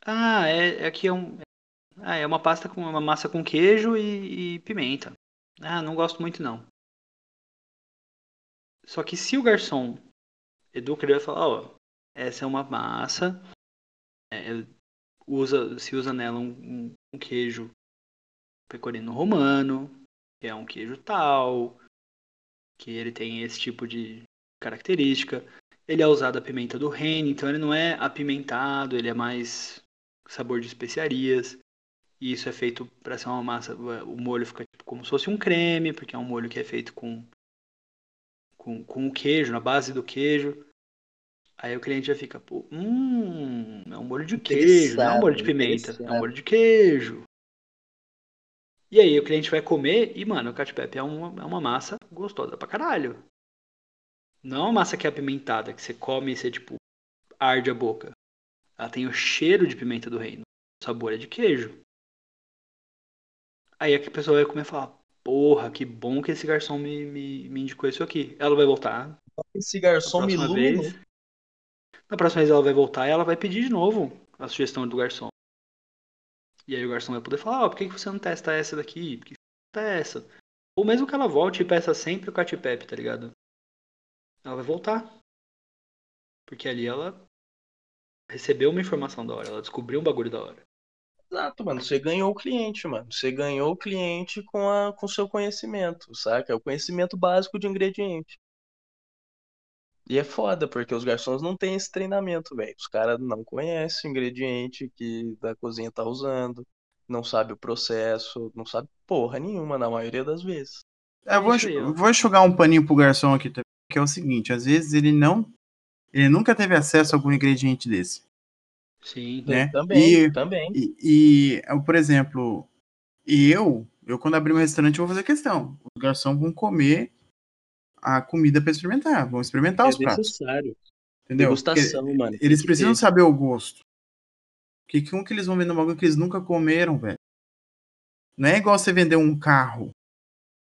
Ah, é, é aqui é um. Ah, é uma pasta com uma massa com queijo e, e pimenta. Ah, não gosto muito não. Só que se o garçom educa, ele vai falar, ó, essa é uma massa, é, usa, se usa nela um, um queijo pecorino romano, que é um queijo tal, que ele tem esse tipo de característica. Ele é usado a pimenta do reino, então ele não é apimentado, ele é mais sabor de especiarias. E isso é feito para ser uma massa. O molho fica tipo, como se fosse um creme, porque é um molho que é feito com, com, com o queijo, na base do queijo. Aí o cliente já fica, pô, hum, é um molho de queijo, não é um molho de pimenta, é um molho de queijo. E aí o cliente vai comer e, mano, o catipep é uma, é uma massa gostosa pra caralho. Não é uma massa que é apimentada, que você come e você, tipo, arde a boca. Ela tem o cheiro de pimenta do reino. O sabor é de queijo. Aí a pessoa vai comer e falar, porra, que bom que esse garçom me, me, me indicou isso aqui. Ela vai voltar. Esse garçom me iluminou. Na próxima vez ela vai voltar e ela vai pedir de novo a sugestão do garçom. E aí o garçom vai poder falar, oh, por que você não testa essa daqui? Por que você não testa essa? Ou mesmo que ela volte e peça sempre o catipep, tá ligado? ela vai voltar. Porque ali ela recebeu uma informação da hora, ela descobriu um bagulho da hora. Exato, mano. Você ganhou o cliente, mano. Você ganhou o cliente com a com seu conhecimento, saca? É o conhecimento básico de ingrediente. E é foda, porque os garçons não têm esse treinamento, velho. Os caras não conhecem o ingrediente que a cozinha tá usando, não sabe o processo, não sabe porra nenhuma na maioria das vezes. É, eu vou, vou enxugar um paninho pro garçom aqui também que é o seguinte, às vezes ele não ele nunca teve acesso a algum ingrediente desse. Sim, né? também, e, também. E, e, por exemplo, eu, eu quando abrir um restaurante eu vou fazer questão. Os garçons vão comer a comida para experimentar, vão experimentar é os pratos. necessário. Entendeu? Degustação, Porque mano. Eles precisam ter. saber o gosto. Que como que eles vão vender um bagulho que eles nunca comeram, velho? Não é igual você vender um carro.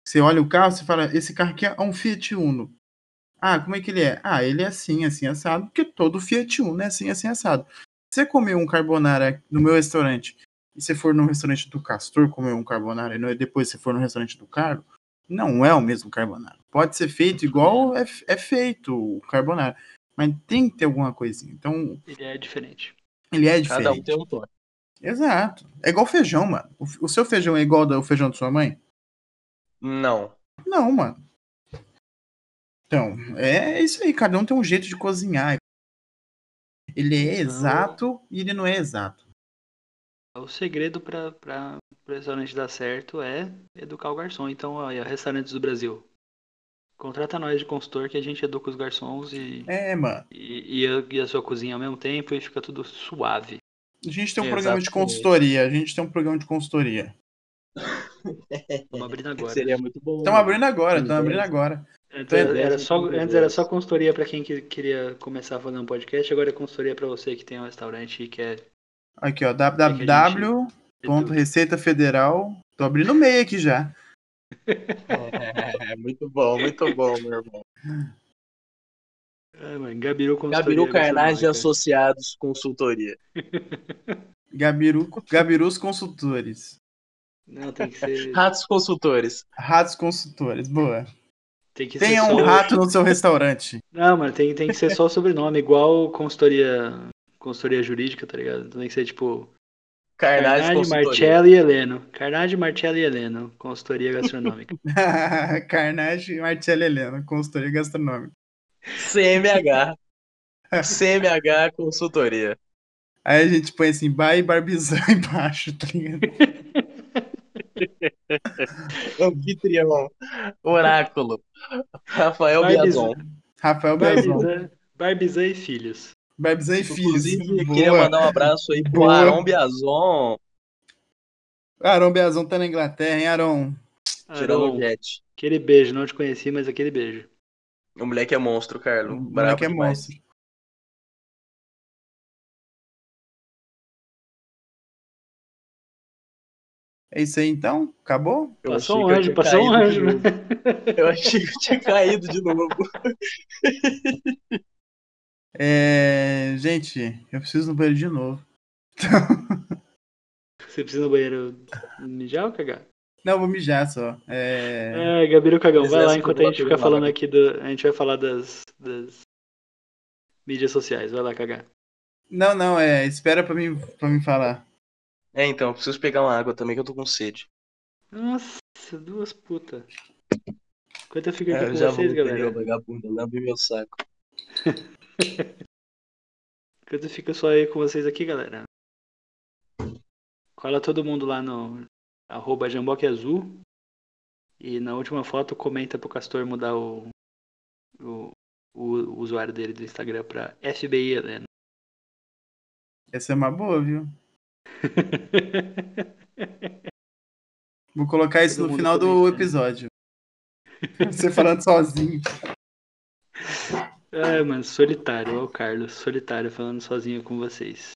Você olha o carro, você fala, esse carro aqui é um Fiat Uno. Ah, como é que ele é? Ah, ele é assim, assim, assado, porque todo Fiat Uno é assim, assim, assado. você comer um carbonara no meu restaurante e você for no restaurante do Castor comer um carbonara e depois você for no restaurante do Carlos, não é o mesmo carbonara. Pode ser feito igual é, é feito o carbonara, mas tem que ter alguma coisinha. Então. Ele é diferente. Ele é diferente. Cada um tem um toque. Exato. É igual feijão, mano. O, o seu feijão é igual ao feijão da sua mãe? Não. Não, mano. Então, é isso aí. Cada um tem um jeito de cozinhar. Ele é exato e ele não é exato. O segredo para o restaurante dar certo é educar o garçom. Então, olha, restaurantes do Brasil. Contrata nós de consultor que a gente educa os garçons e, É, mano. e, e a, e a sua cozinha ao mesmo tempo e fica tudo suave. A gente tem um Exatamente. programa de consultoria. A gente tem um programa de consultoria. Estamos abrindo agora. Seria muito bom. Estamos abrindo agora, estamos abrindo agora. Antes era, Então, era é, só, antes era só consultoria para quem que- queria começar a fazer um podcast, agora é consultoria para você que tem um restaurante e quer. Aqui, ó. É www.receitafederal. Tô abrindo meio aqui já. É, muito bom, muito bom, meu irmão. Mano, Gabiru Consultoria. Gabiru Carnage Gastronômica. Associados Consultoria. Gabiru, Gabirus Consultores. Não, tem que ser. Ratos Consultores. Ratos Consultores. Boa. Tem que Tenha ser um só... rato no seu restaurante. Não, mano, tem, tem que ser só o sobrenome, igual consultoria, consultoria jurídica, tá ligado? Tem que ser tipo Carnage. Marcello e Heleno. Carnage, Marcello e Heleno, consultoria gastronômica. Carnage Marcelo Helena, consultoria gastronômica. CMH. CMH Consultoria. Aí a gente põe assim, Bai Barbizão embaixo, tá ligado? Anfitrião. Oráculo. Rafael Barbizan. Biazon. Rafael Biazon. Barbizan, Barbizan e filhos. Barbizão e filhos. Inclusive, Boa. queria mandar um abraço aí pro Boa. Arão Biazon, Aron Biazon tá na Inglaterra, hein, Aron? Aron, o jet. aquele beijo, não te conheci, mas aquele beijo. O moleque é monstro, O Carlos. moleque Bravo é demais. monstro. É isso aí então? Acabou? Eu Passou um anjo, passou um anjo. Eu achei que eu tinha caído de novo. É... Gente, eu preciso no banheiro de novo. Você precisa no banheiro mijar ou cagar? Não, vou mijar só. É... É, Gabiru Cagão, vai lá enquanto a gente fica falando aqui do. A gente vai falar das, das mídias sociais. Vai lá cagar. Não, não, é. Espera pra mim, pra mim falar. É, então, eu preciso pegar uma água também que eu tô com sede. Nossa, duas putas. Enquanto eu fico aqui É, eu com já vocês, vou, galera. entendeu, vagabundo? Lambe meu saco. Eu fico só aí com vocês aqui, galera. Cola todo mundo lá no arroba Jamboque Azul. E na última foto comenta pro Castor mudar o, o, o usuário dele do Instagram pra FBI Helena. Essa é uma boa, viu? Vou colocar isso Todo no final do comentando. episódio. Você falando sozinho. É, mano, solitário, ó o Carlos, solitário falando sozinho com vocês.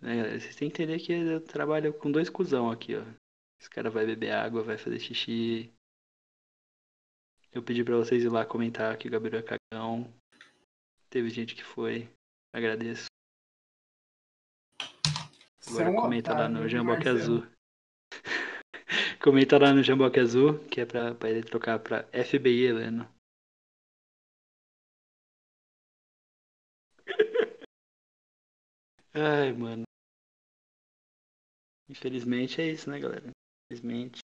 É, vocês têm que entender que eu trabalho com dois cuzão aqui, ó. Esse cara vai beber água, vai fazer xixi. Eu pedi pra vocês ir lá comentar que o Gabriel é cagão. Teve gente que foi. Agradeço. É Agora um comenta lá no Jamboque? Azul. comenta lá no Jamboque Azul, que é pra, pra ele trocar pra FBI Helena. Ai, mano. Infelizmente é isso, né, galera? Infelizmente.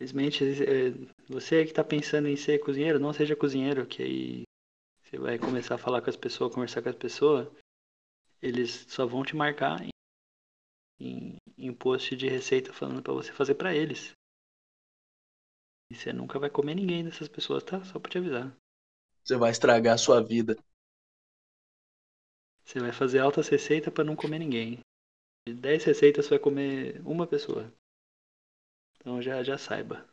Infelizmente, é, você que tá pensando em ser cozinheiro, não seja cozinheiro, que aí você vai começar a falar com as pessoas, conversar com as pessoas, eles só vão te marcar em, em, em post de receita falando pra você fazer pra eles. E você nunca vai comer ninguém dessas pessoas, tá? Só pra te avisar. Você vai estragar a sua vida. Você vai fazer altas receitas pra não comer ninguém. De 10 receitas você vai comer uma pessoa. Então já, já saiba.